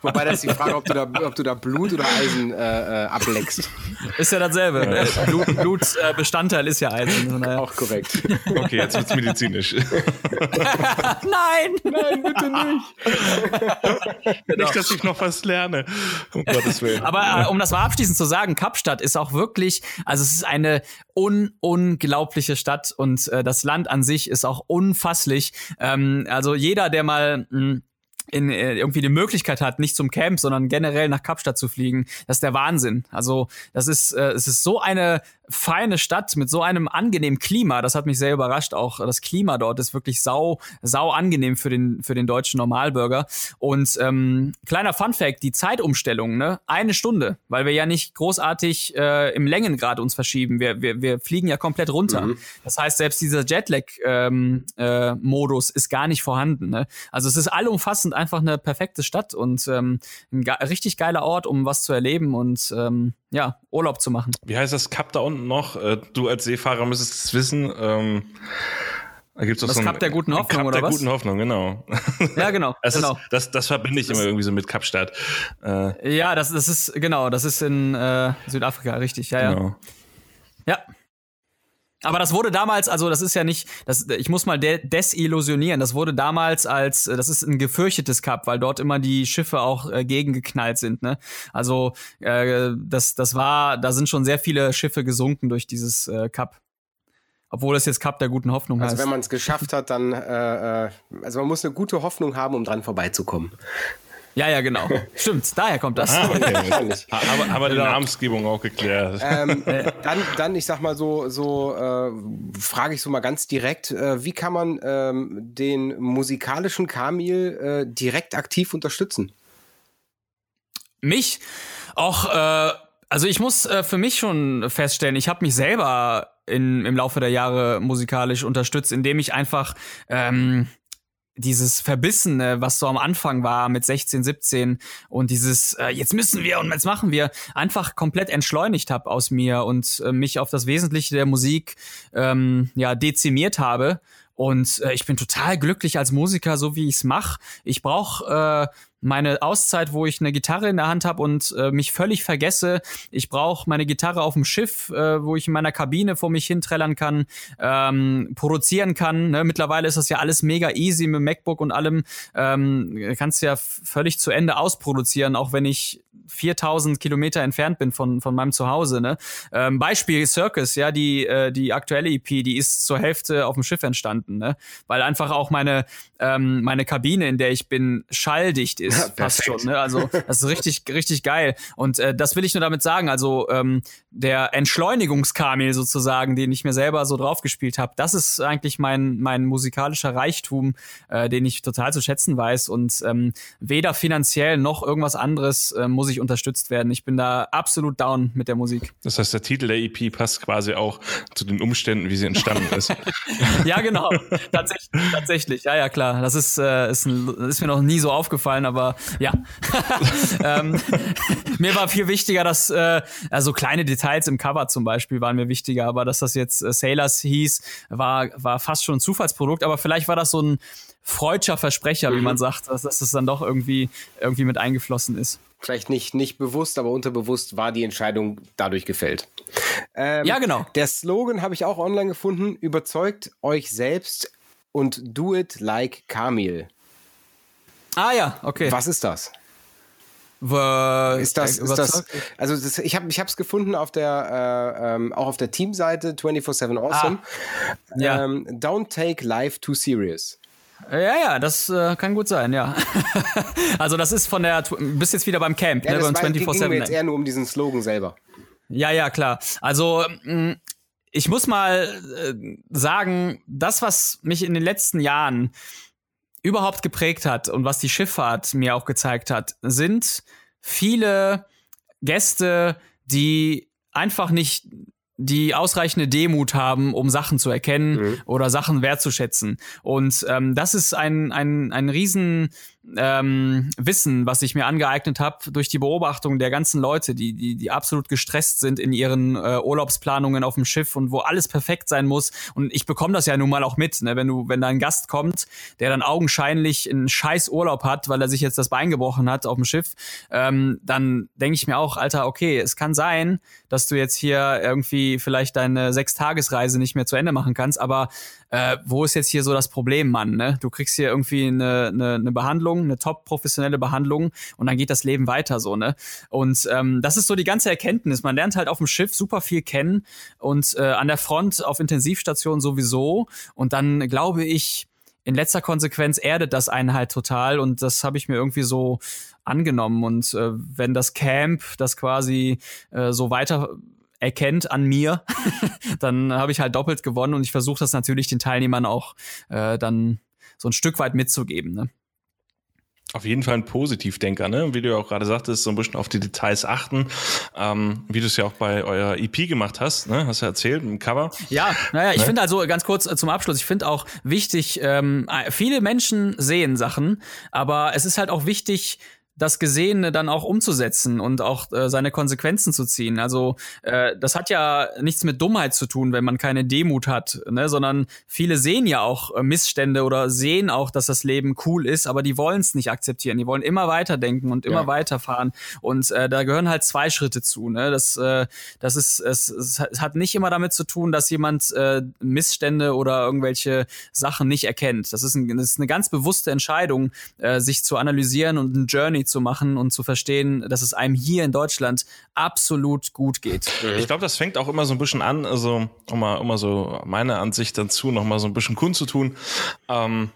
Wobei das ist die Frage, ob du da, ob du da Blut oder Eisen äh, äh ableckst. Ist ja dasselbe. Ja. Blut, Blutbestandteil ist ja Eisen. Naja. Auch korrekt. Okay, jetzt wird's medizinisch. Nein! Nein, bitte nicht. genau. Nicht, dass ich noch was lerne. Um Gottes Willen. Aber äh, um das mal abschließend zu sagen, Kapstadt ist auch wirklich, also es ist eine un unglaubliche Stadt und äh, das Land an sich ist auch unfasslich. Ähm, also jeder, der mal mh, hm, in, äh, irgendwie die Möglichkeit hat, nicht zum Camp, sondern generell nach Kapstadt zu fliegen, das ist der Wahnsinn. Also das ist, äh, es ist so eine feine Stadt mit so einem angenehmen Klima. Das hat mich sehr überrascht. Auch das Klima dort ist wirklich sau, sau angenehm für den, für den deutschen Normalbürger. Und ähm, kleiner Fun Fact, die Zeitumstellung, ne? Eine Stunde, weil wir ja nicht großartig äh, im Längengrad uns verschieben. Wir, wir, wir fliegen ja komplett runter. Mhm. Das heißt, selbst dieser Jetlag-Modus ähm, äh, ist gar nicht vorhanden. Ne? Also es ist allumfassend einfach eine perfekte Stadt und ähm, ein richtig geiler Ort, um was zu erleben und ähm, ja, Urlaub zu machen. Wie heißt das Kap da unten noch? Äh, du als Seefahrer müsstest es wissen. Ähm da gibt's das so Kap der guten Hoffnung, Kap oder der was? guten Hoffnung, genau. Ja, genau. Das, genau. Ist, das, das verbinde ich das immer irgendwie so mit Kapstadt. Äh, ja, das, das ist, genau, das ist in äh, Südafrika, richtig, ja, genau. ja. Ja. Aber das wurde damals, also das ist ja nicht, das, ich muss mal de desillusionieren. Das wurde damals als, das ist ein gefürchtetes Cup, weil dort immer die Schiffe auch äh, gegengeknallt sind. Ne? Also äh, das, das war, da sind schon sehr viele Schiffe gesunken durch dieses äh, Cup. Obwohl es jetzt Cup der guten Hoffnung also heißt. Also wenn man es geschafft hat, dann, äh, äh, also man muss eine gute Hoffnung haben, um dran vorbeizukommen. Ja, ja, genau. Stimmt, daher kommt das. Ah, okay. aber aber die genau. Namensgebung auch geklärt. Ähm, dann, dann, ich sag mal so, so äh, frage ich so mal ganz direkt, äh, wie kann man ähm, den musikalischen Kamil äh, direkt aktiv unterstützen? Mich? Auch, äh, also ich muss äh, für mich schon feststellen, ich habe mich selber in, im Laufe der Jahre musikalisch unterstützt, indem ich einfach ähm, dieses Verbissene, was so am Anfang war mit 16, 17 und dieses äh, jetzt müssen wir und jetzt machen wir, einfach komplett entschleunigt habe aus mir und äh, mich auf das Wesentliche der Musik ähm, ja dezimiert habe. Und äh, ich bin total glücklich als Musiker, so wie ich's mache. Ich brauche äh, meine Auszeit, wo ich eine Gitarre in der Hand habe und äh, mich völlig vergesse. Ich brauche meine Gitarre auf dem Schiff, äh, wo ich in meiner Kabine vor mich hinträllern kann, ähm, produzieren kann. Ne? Mittlerweile ist das ja alles mega easy mit MacBook und allem. Ähm, kannst ja völlig zu Ende ausproduzieren, auch wenn ich 4000 Kilometer entfernt bin von, von meinem Zuhause. Ne? Ähm, Beispiel Circus, ja, die, äh, die aktuelle EP, die ist zur Hälfte auf dem Schiff entstanden, ne? weil einfach auch meine, ähm, meine Kabine, in der ich bin, schalldicht ist, ja, fast schon. Ne? Also das ist richtig, richtig geil. Und äh, das will ich nur damit sagen. Also ähm, der Entschleunigungskamel sozusagen, den ich mir selber so draufgespielt habe, das ist eigentlich mein, mein musikalischer Reichtum, äh, den ich total zu schätzen weiß. Und ähm, weder finanziell noch irgendwas anderes äh, muss ich unterstützt werden. Ich bin da absolut down mit der Musik. Das heißt, der Titel der EP passt quasi auch zu den Umständen, wie sie entstanden ist. ja, genau. Tatsächlich, tatsächlich. Ja, ja, klar. Das ist, äh, ist, ein, ist mir noch nie so aufgefallen, aber ja. ähm, mir war viel wichtiger, dass äh, also kleine Details im Cover zum Beispiel waren mir wichtiger, aber dass das jetzt äh, Sailors hieß, war, war fast schon ein Zufallsprodukt, aber vielleicht war das so ein freudscher Versprecher, mhm. wie man sagt, dass, dass das dann doch irgendwie, irgendwie mit eingeflossen ist vielleicht nicht, nicht bewusst, aber unterbewusst war die Entscheidung dadurch gefällt. Ähm, ja, genau. Der Slogan habe ich auch online gefunden. Überzeugt euch selbst und do it like Kamil. Ah ja, okay. Was ist das? War ist das, ist das also das, ich habe ich es gefunden auf der äh, ähm, auch auf der Teamseite 24/7 Awesome. Ah, ja. Ähm, don't take life too serious. Ja, ja, das äh, kann gut sein, ja. also das ist von der, bist jetzt wieder beim Camp, ja, ne, beim 24 ging mir jetzt eher nur um diesen Slogan selber. Ja, ja, klar. Also mm, ich muss mal äh, sagen, das, was mich in den letzten Jahren überhaupt geprägt hat und was die Schifffahrt mir auch gezeigt hat, sind viele Gäste, die einfach nicht die ausreichende Demut haben, um Sachen zu erkennen mhm. oder Sachen wertzuschätzen. Und ähm, das ist ein, ein, ein riesen ähm, Wissen, was ich mir angeeignet habe durch die Beobachtung der ganzen Leute, die, die, die absolut gestresst sind in ihren äh, Urlaubsplanungen auf dem Schiff und wo alles perfekt sein muss. Und ich bekomme das ja nun mal auch mit, ne? wenn du, wenn da ein Gast kommt, der dann augenscheinlich einen scheiß Urlaub hat, weil er sich jetzt das Bein gebrochen hat auf dem Schiff, ähm, dann denke ich mir auch, Alter, okay, es kann sein, dass du jetzt hier irgendwie vielleicht deine Sechstagesreise nicht mehr zu Ende machen kannst, aber äh, wo ist jetzt hier so das Problem, Mann? Ne? Du kriegst hier irgendwie eine, eine, eine Behandlung, eine top professionelle Behandlung und dann geht das Leben weiter so, ne? Und ähm, das ist so die ganze Erkenntnis. Man lernt halt auf dem Schiff super viel kennen und äh, an der Front auf Intensivstationen sowieso. Und dann glaube ich, in letzter Konsequenz erdet das einen halt total und das habe ich mir irgendwie so angenommen. Und äh, wenn das Camp das quasi äh, so weiter erkennt an mir, dann habe ich halt doppelt gewonnen und ich versuche das natürlich den Teilnehmern auch äh, dann so ein Stück weit mitzugeben. Ne? Auf jeden Fall ein Positivdenker, ne? Wie du ja auch gerade sagtest, so ein bisschen auf die Details achten, ähm, wie du es ja auch bei eurer EP gemacht hast, ne? Hast du erzählt im Cover. Ja, naja, ich ne? finde also ganz kurz äh, zum Abschluss, ich finde auch wichtig, ähm, viele Menschen sehen Sachen, aber es ist halt auch wichtig, das Gesehene dann auch umzusetzen und auch äh, seine Konsequenzen zu ziehen. Also äh, das hat ja nichts mit Dummheit zu tun, wenn man keine Demut hat, ne? sondern viele sehen ja auch äh, Missstände oder sehen auch, dass das Leben cool ist, aber die wollen es nicht akzeptieren. Die wollen immer weiterdenken und immer ja. weiterfahren. Und äh, da gehören halt zwei Schritte zu. Ne? Das, äh, das ist, es, es hat nicht immer damit zu tun, dass jemand äh, Missstände oder irgendwelche Sachen nicht erkennt. Das ist, ein, das ist eine ganz bewusste Entscheidung, äh, sich zu analysieren und ein Journey zu machen und zu verstehen, dass es einem hier in Deutschland absolut gut geht. Ich glaube, das fängt auch immer so ein bisschen an, also um mal, um mal so meine Ansicht dazu noch mal so ein bisschen kundzutun. Ähm,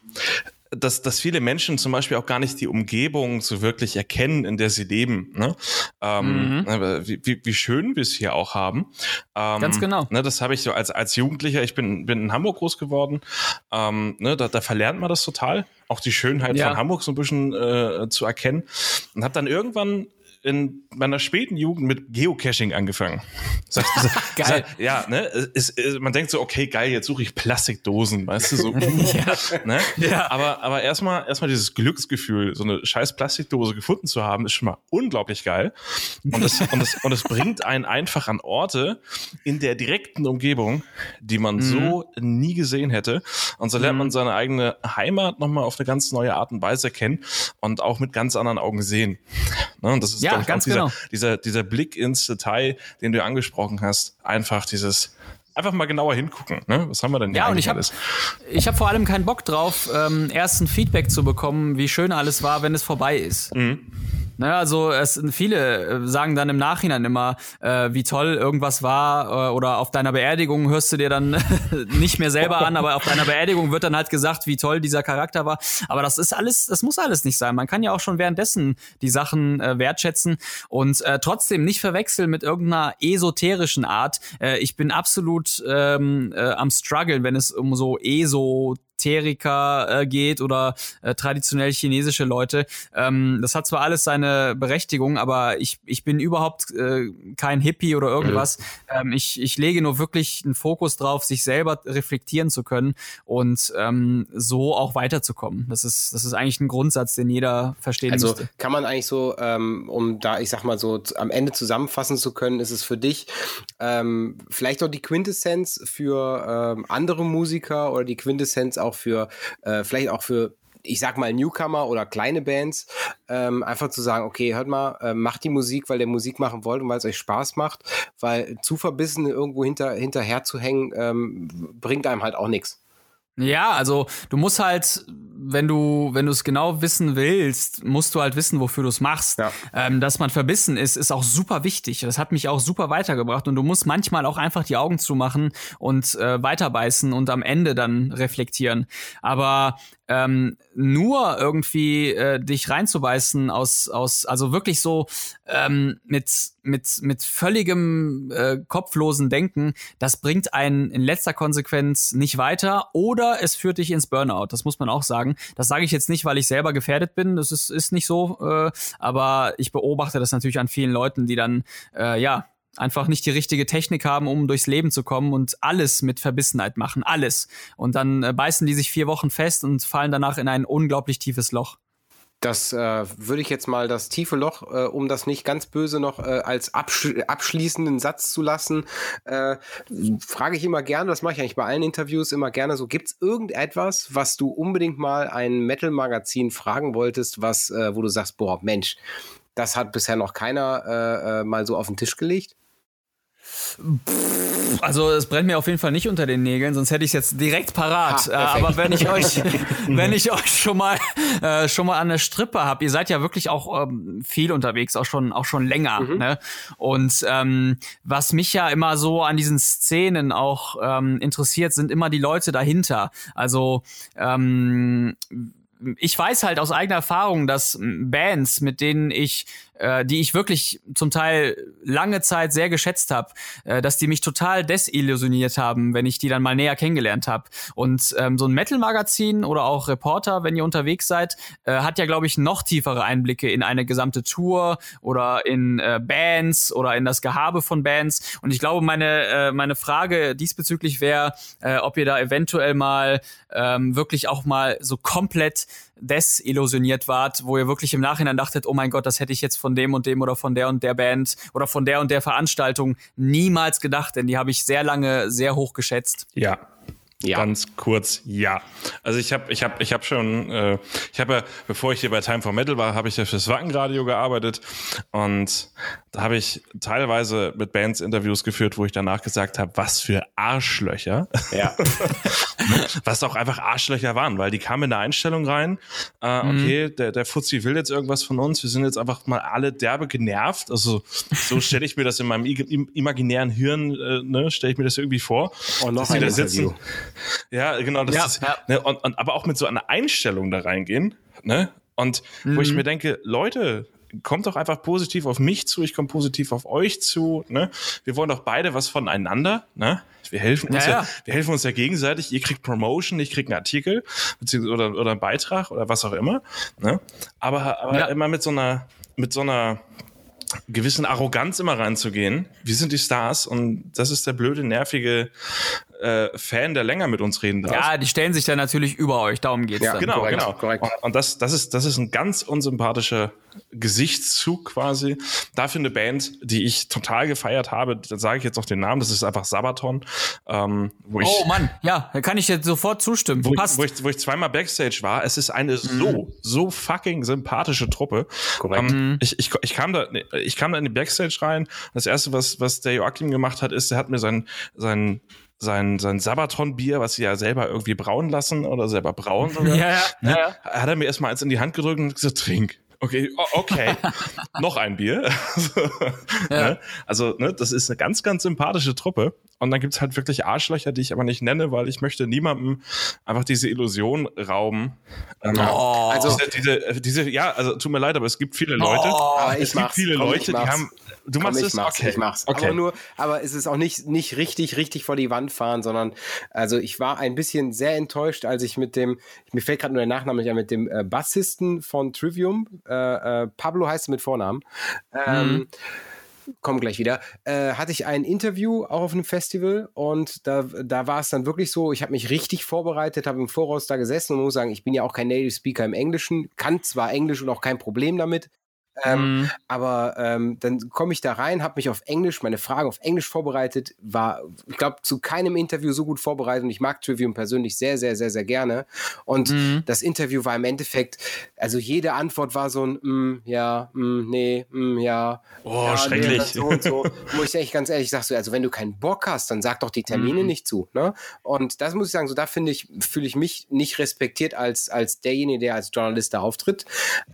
dass, dass viele Menschen zum Beispiel auch gar nicht die Umgebung so wirklich erkennen, in der sie leben. Ne? Ähm, mhm. Ne, wie, wie, wie schön wir es hier auch haben. Ähm, Ganz genau. Ne, das habe ich so als, als Jugendlicher, ich bin, bin in Hamburg groß geworden, ähm, ne, da, da verlernt man das total auch die Schönheit ja. von Hamburg so ein bisschen äh, zu erkennen. Und habe dann irgendwann in meiner späten Jugend mit Geocaching angefangen. Sag, sag, geil. Sag, ja, ne? Es, es, man denkt so, okay, geil, jetzt suche ich Plastikdosen, weißt du, so. ja. Ne? ja. Aber, aber erstmal, erstmal dieses Glücksgefühl, so eine scheiß Plastikdose gefunden zu haben, ist schon mal unglaublich geil. Und es, und es, und es bringt einen einfach an Orte in der direkten Umgebung, die man mhm. so nie gesehen hätte. Und so lernt man mhm. seine eigene Heimat nochmal auf eine ganz neue Art und Weise kennen und auch mit ganz anderen Augen sehen. Ne? Und das ist ja, ganz dieser, genau. Dieser, dieser Blick ins Detail, den du angesprochen hast, einfach dieses einfach mal genauer hingucken. Ne? Was haben wir denn hier Ja, und ich habe ich hab vor allem keinen Bock drauf, ähm, erst ein Feedback zu bekommen, wie schön alles war, wenn es vorbei ist. Mhm. Naja, also es viele äh, sagen dann im Nachhinein immer, äh, wie toll irgendwas war äh, oder auf deiner Beerdigung hörst du dir dann nicht mehr selber an, aber auf deiner Beerdigung wird dann halt gesagt, wie toll dieser Charakter war. Aber das ist alles, das muss alles nicht sein. Man kann ja auch schon währenddessen die Sachen äh, wertschätzen und äh, trotzdem nicht verwechseln mit irgendeiner esoterischen Art. Äh, ich bin absolut ähm, äh, am struggle, wenn es um so ESO Esoteriker äh, geht oder äh, traditionell chinesische Leute. Ähm, das hat zwar alles seine Berechtigung, aber ich, ich bin überhaupt äh, kein Hippie oder irgendwas. Ähm, ich, ich lege nur wirklich einen Fokus drauf, sich selber reflektieren zu können und ähm, so auch weiterzukommen. Das ist, das ist eigentlich ein Grundsatz, den jeder verstehen also müsste. kann man eigentlich so, ähm, um da, ich sag mal so, am Ende zusammenfassen zu können, ist es für dich ähm, vielleicht auch die Quintessenz für ähm, andere Musiker oder die Quintessenz auch für, äh, vielleicht auch für ich sag mal Newcomer oder kleine Bands, ähm, einfach zu sagen, okay, hört mal, äh, macht die Musik, weil ihr Musik machen wollt und weil es euch Spaß macht, weil zu verbissen irgendwo hinter, hinterher zu hängen, ähm, bringt einem halt auch nichts. Ja, also du musst halt, wenn du, wenn du es genau wissen willst, musst du halt wissen, wofür du es machst. Ja. Ähm, dass man verbissen ist, ist auch super wichtig. Das hat mich auch super weitergebracht. Und du musst manchmal auch einfach die Augen zumachen und äh, weiterbeißen und am Ende dann reflektieren. Aber ähm, nur irgendwie äh, dich reinzubeißen aus aus also wirklich so ähm, mit mit mit völligem äh, kopflosen Denken, das bringt einen in letzter Konsequenz nicht weiter oder es führt dich ins Burnout. Das muss man auch sagen. Das sage ich jetzt nicht, weil ich selber gefährdet bin. Das ist ist nicht so, äh, aber ich beobachte das natürlich an vielen Leuten, die dann äh, ja einfach nicht die richtige Technik haben, um durchs Leben zu kommen und alles mit Verbissenheit machen, alles. Und dann äh, beißen die sich vier Wochen fest und fallen danach in ein unglaublich tiefes Loch. Das äh, würde ich jetzt mal das tiefe Loch, äh, um das nicht ganz böse noch äh, als absch abschließenden Satz zu lassen, äh, frage ich immer gerne, das mache ich eigentlich bei allen Interviews immer gerne so, gibt es irgendetwas, was du unbedingt mal ein Metal-Magazin fragen wolltest, was, äh, wo du sagst, boah, Mensch, das hat bisher noch keiner äh, mal so auf den Tisch gelegt? Also es brennt mir auf jeden Fall nicht unter den Nägeln, sonst hätte ich es jetzt direkt parat. Ha, aber wenn ich euch, wenn ich euch schon mal äh, schon mal an der Strippe habe, ihr seid ja wirklich auch ähm, viel unterwegs, auch schon auch schon länger. Mhm. Ne? Und ähm, was mich ja immer so an diesen Szenen auch ähm, interessiert, sind immer die Leute dahinter. Also ähm, ich weiß halt aus eigener Erfahrung, dass Bands, mit denen ich äh, die ich wirklich zum Teil lange Zeit sehr geschätzt habe, äh, dass die mich total desillusioniert haben, wenn ich die dann mal näher kennengelernt habe. Und ähm, so ein Metal-Magazin oder auch Reporter, wenn ihr unterwegs seid, äh, hat ja, glaube ich, noch tiefere Einblicke in eine gesamte Tour oder in äh, Bands oder in das Gehabe von Bands. Und ich glaube, meine, äh, meine Frage diesbezüglich wäre, äh, ob ihr da eventuell mal ähm, wirklich auch mal so komplett desillusioniert wart, wo ihr wirklich im Nachhinein dachtet, oh mein Gott, das hätte ich jetzt von dem und dem oder von der und der Band oder von der und der Veranstaltung niemals gedacht, denn die habe ich sehr lange sehr hoch geschätzt. Ja, ja. Ganz kurz, ja. Also ich habe ich hab, ich hab schon, äh, ich habe ja, bevor ich hier bei Time for Metal war, habe ich ja fürs Wackenradio gearbeitet und da habe ich teilweise mit Bands Interviews geführt, wo ich danach gesagt habe, was für Arschlöcher. Ja. was auch einfach Arschlöcher waren, weil die kamen in eine Einstellung rein, äh, mhm. okay, der, der Fuzzi will jetzt irgendwas von uns, wir sind jetzt einfach mal alle derbe genervt. Also so stelle ich mir das in meinem imaginären Hirn, äh, ne, stelle ich mir das irgendwie vor. Oh, noch ein da sitzen. Ja, genau. Das ja, ist, ja. Ne, und, und, aber auch mit so einer Einstellung da reingehen. Ne? Und mhm. wo ich mhm. mir denke, Leute, kommt doch einfach positiv auf mich zu, ich komme positiv auf euch zu. Ne? Wir wollen doch beide was voneinander. Ne? Wir helfen uns ja, ja. ja, wir helfen uns ja gegenseitig. Ihr kriegt Promotion, ich krieg einen Artikel oder, oder einen Beitrag oder was auch immer. Ne? Aber, aber ja. immer mit so einer mit so einer gewissen Arroganz immer reinzugehen. Wir sind die Stars und das ist der blöde, nervige äh, Fan, der länger mit uns reden darf. Ja, die stellen sich dann natürlich über euch, darum geht's ja, dann. Genau, korrekt, genau. Korrekt. Und, und, das, das, ist, das ist ein ganz unsympathischer Gesichtszug quasi. Dafür eine Band, die ich total gefeiert habe, da sage ich jetzt noch den Namen, das ist einfach Sabaton. Ähm, wo ich, oh Mann, ja, da kann ich jetzt sofort zustimmen. Wo, Passt. Ich, wo, ich, wo ich zweimal Backstage war, es ist eine mhm. so, so fucking sympathische Truppe. Korrekt. Ähm, mhm. ich, ich, ich, kam da, ich kam da in die Backstage rein. Das erste, was, was der Joachim gemacht hat, ist, er hat mir sein, sein sein, sein Sabaton-Bier, was sie ja selber irgendwie brauen lassen oder selber brauen. Sogar, ja, ja, ne? ja. Hat er mir erstmal eins in die Hand gedrückt und gesagt, trink. Okay, okay, noch ein Bier. ja. ne? Also, ne, das ist eine ganz, ganz sympathische Truppe. Und dann gibt's halt wirklich Arschlöcher, die ich aber nicht nenne, weil ich möchte niemandem einfach diese Illusion rauben. Ähm, oh. Also diese, diese, diese, ja, also tut mir leid, aber es gibt viele Leute. Oh, es gibt viele Komm, Leute, die haben. Du machst Komm, es? Mach's, okay. Ich mach's. Okay. Aber nur, aber es ist auch nicht, nicht richtig, richtig vor die Wand fahren, sondern also ich war ein bisschen sehr enttäuscht, als ich mit dem, mir fällt gerade nur der Nachname nicht an, mit dem äh, Bassisten von Trivium, äh, äh, Pablo heißt er mit Vornamen. Ähm, mhm kommen gleich wieder, äh, hatte ich ein Interview auch auf einem Festival und da, da war es dann wirklich so, ich habe mich richtig vorbereitet, habe im Voraus da gesessen und muss sagen, ich bin ja auch kein Native Speaker im Englischen, kann zwar Englisch und auch kein Problem damit, ähm, mhm. Aber ähm, dann komme ich da rein, habe mich auf Englisch, meine Fragen auf Englisch vorbereitet, war, ich glaube, zu keinem Interview so gut vorbereitet und ich mag Trivium persönlich sehr, sehr, sehr, sehr gerne. Und mhm. das Interview war im Endeffekt, also jede Antwort war so ein, mm, ja, mm, nee, mm, ja. Oh, ja, schrecklich. Nee, so und so. Wo ich echt ganz ehrlich sage, so, also wenn du keinen Bock hast, dann sag doch die Termine mhm. nicht zu. Ne? Und das muss ich sagen, so da finde ich, fühle ich mich nicht respektiert als, als derjenige, der als Journalist da auftritt.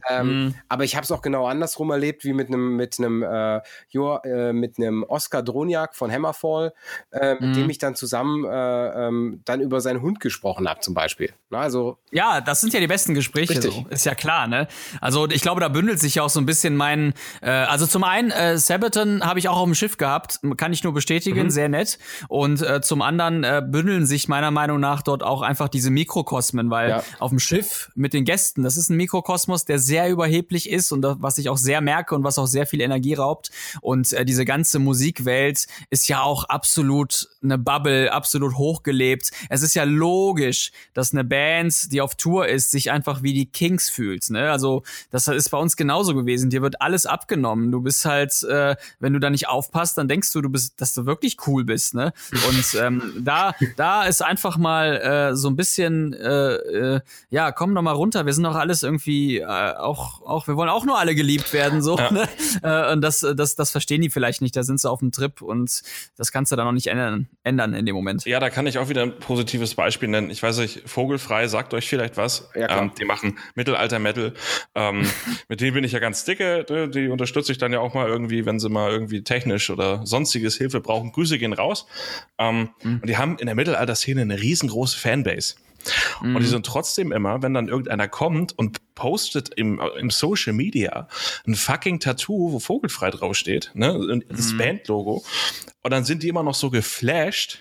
Ähm, mhm. aber ich habe es auch genau andersrum erlebt, wie mit einem mit einem äh, jo, äh, mit einem Oscar Droniak von Hammerfall, äh, mit mhm. dem ich dann zusammen äh, ähm, dann über seinen Hund gesprochen habe, zum Beispiel. Na, also ja, das sind ja die besten Gespräche, so. ist ja klar, ne? Also ich glaube, da bündelt sich ja auch so ein bisschen mein, äh, also zum einen äh, Sabaton habe ich auch auf dem Schiff gehabt, kann ich nur bestätigen, mhm. sehr nett. Und äh, zum anderen bündeln sich meiner Meinung nach dort auch einfach diese Mikrokosmen, weil ja. auf dem Schiff mit den Gästen, das ist ein Mikrokosmos, der sehr überheblich ist und das, was ich auch sehr merke und was auch sehr viel Energie raubt. Und äh, diese ganze Musikwelt ist ja auch absolut eine Bubble, absolut hochgelebt. Es ist ja logisch, dass eine Band, die auf Tour ist, sich einfach wie die Kings fühlt. Ne? Also das ist bei uns genauso gewesen. Dir wird alles abgenommen. Du bist halt, äh, wenn du da nicht aufpasst, dann denkst du, du bist, dass du wirklich cool bist. Ne? Und ähm, da, da ist einfach mal äh, so ein bisschen, äh, äh, ja, komm doch mal runter. Wir sind doch alles irgendwie äh, auch, auch, wir wollen auch nur alle geliebt werden, so. Ja. Ne? Äh, und das, das, das verstehen die vielleicht nicht. Da sind sie auf dem Trip und das kannst du dann auch nicht ändern, ändern in dem Moment. Ja, da kann ich auch wieder ein positives Beispiel nennen. Ich weiß nicht, Vogelfrei sagt euch vielleicht was. Ja, ähm, die machen Mittelalter-Metal. Ähm, mit denen bin ich ja ganz dicke. Die unterstütze ich dann ja auch mal irgendwie, wenn sie mal irgendwie technisch oder sonstiges Hilfe brauchen. Grüße gehen raus. Ähm, mhm. Und die haben in der Mittelalter-Szene eine riesengroße Fanbase. Mhm. Und die sind trotzdem immer, wenn dann irgendeiner kommt und postet im, im Social Media ein fucking Tattoo, wo Vogelfrei draufsteht, ne, das mhm. Bandlogo. Und dann sind die immer noch so geflasht,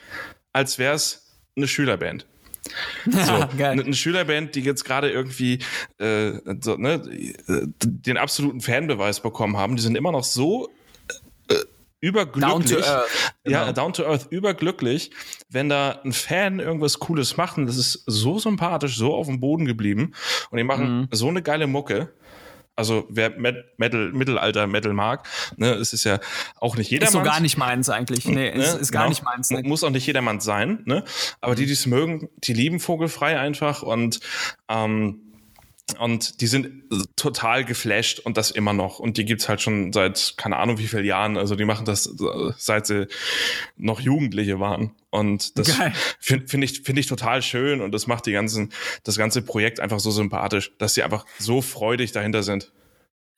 als wäre es eine Schülerband. So, eine, eine Schülerband, die jetzt gerade irgendwie äh, so, ne, den absoluten Fanbeweis bekommen haben, die sind immer noch so äh, überglücklich. Down to earth. Ja, genau. down to earth, überglücklich, wenn da ein Fan irgendwas Cooles macht. Und das ist so sympathisch, so auf dem Boden geblieben. Und die machen mhm. so eine geile Mucke. Also wer Metal, Mittelalter Metal mag, ne, es ist ja auch nicht jedermanns. Ist so gar nicht meins eigentlich. Nee, ne? ist, ist gar genau. nicht meins. Ne? Muss auch nicht jedermanns sein, ne? Aber die, die es mögen, die lieben Vogelfrei einfach und ähm, und die sind total geflasht und das immer noch. Und die gibt's halt schon seit keine Ahnung wie vielen Jahren. Also die machen das seit sie noch Jugendliche waren. Und das finde find ich, finde ich total schön und das macht die ganzen, das ganze Projekt einfach so sympathisch, dass sie einfach so freudig dahinter sind.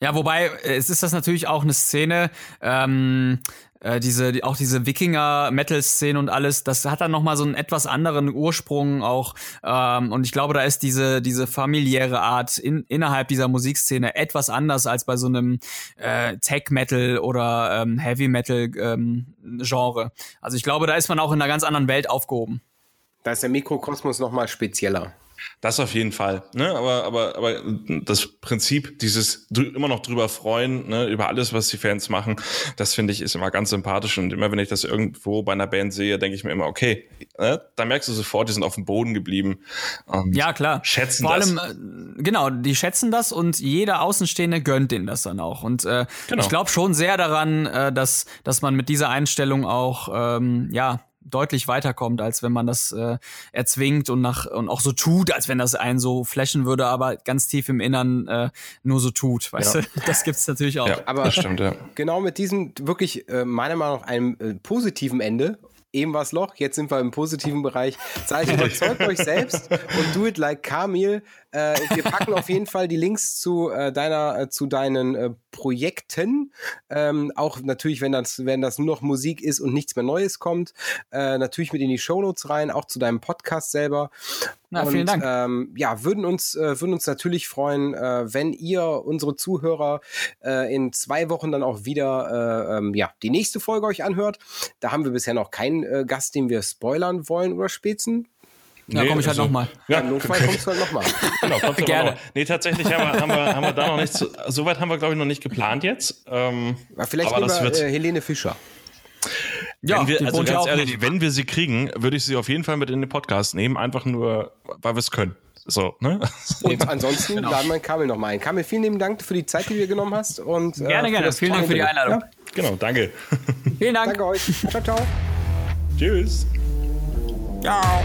Ja, wobei, es ist das natürlich auch eine Szene, ähm, äh, diese, auch diese Wikinger-Metal-Szene und alles, das hat dann nochmal so einen etwas anderen Ursprung auch. Ähm, und ich glaube, da ist diese, diese familiäre Art in, innerhalb dieser Musikszene etwas anders als bei so einem äh, Tech-Metal oder ähm, Heavy-Metal-Genre. Ähm, also ich glaube, da ist man auch in einer ganz anderen Welt aufgehoben. Da ist der Mikrokosmos nochmal spezieller. Das auf jeden Fall. Ne? Aber, aber, aber das Prinzip, dieses immer noch drüber freuen, ne, über alles, was die Fans machen, das finde ich ist immer ganz sympathisch. Und immer wenn ich das irgendwo bei einer Band sehe, denke ich mir immer, okay, ne, da merkst du sofort, die sind auf dem Boden geblieben. ja, klar. Schätzen Vor allem, das. Äh, genau, die schätzen das und jeder Außenstehende gönnt denen das dann auch. Und äh, genau. ich glaube schon sehr daran, äh, dass, dass man mit dieser Einstellung auch, ähm, ja, deutlich weiterkommt, als wenn man das äh, erzwingt und nach und auch so tut, als wenn das einen so flashen würde, aber ganz tief im Innern äh, nur so tut, weißt ja. du? Das gibt's natürlich auch. Ja, aber stimmt, ja. genau mit diesem wirklich äh, meiner Meinung nach einem äh, positiven Ende eben war es Loch, jetzt sind wir im positiven Bereich. Seid überzeugt euch selbst und do it like Kamil. Äh, wir packen auf jeden Fall die Links zu äh, deiner, äh, zu deinen äh, Projekten. Ähm, auch natürlich, wenn das, wenn das nur noch Musik ist und nichts mehr Neues kommt, äh, natürlich mit in die Shownotes rein, auch zu deinem Podcast selber. Na, vielen Dank. Ähm, ja, würden uns, äh, würden uns natürlich freuen, äh, wenn ihr unsere Zuhörer äh, in zwei Wochen dann auch wieder äh, ähm, ja, die nächste Folge euch anhört. Da haben wir bisher noch keinen äh, Gast, den wir spoilern wollen oder spätzen. Ja, nee, komme ich halt also, nochmal. Ja, im Notfall kommst du halt nochmal. Genau, kommst Gerne. Noch. Nee, tatsächlich haben wir, haben wir, haben wir da noch nicht, so, so weit haben wir, glaube ich, noch nicht geplant jetzt. Ähm, vielleicht aber das wird, äh, Helene Fischer. Ja, wenn wir, also ganz ehrlich, wenn wir sie kriegen, würde ich sie auf jeden Fall mit in den Podcast nehmen, einfach nur, weil wir es können. So, ne? Und ansonsten genau. laden wir Kamel nochmal ein. Kamel, vielen lieben Dank für die Zeit, die du dir genommen hast. Und, äh, gerne, gerne. Vielen Dank für die Einladung. Ja. Genau, danke. Vielen Dank. Danke euch. Ciao, ciao. Tschüss. Ciao.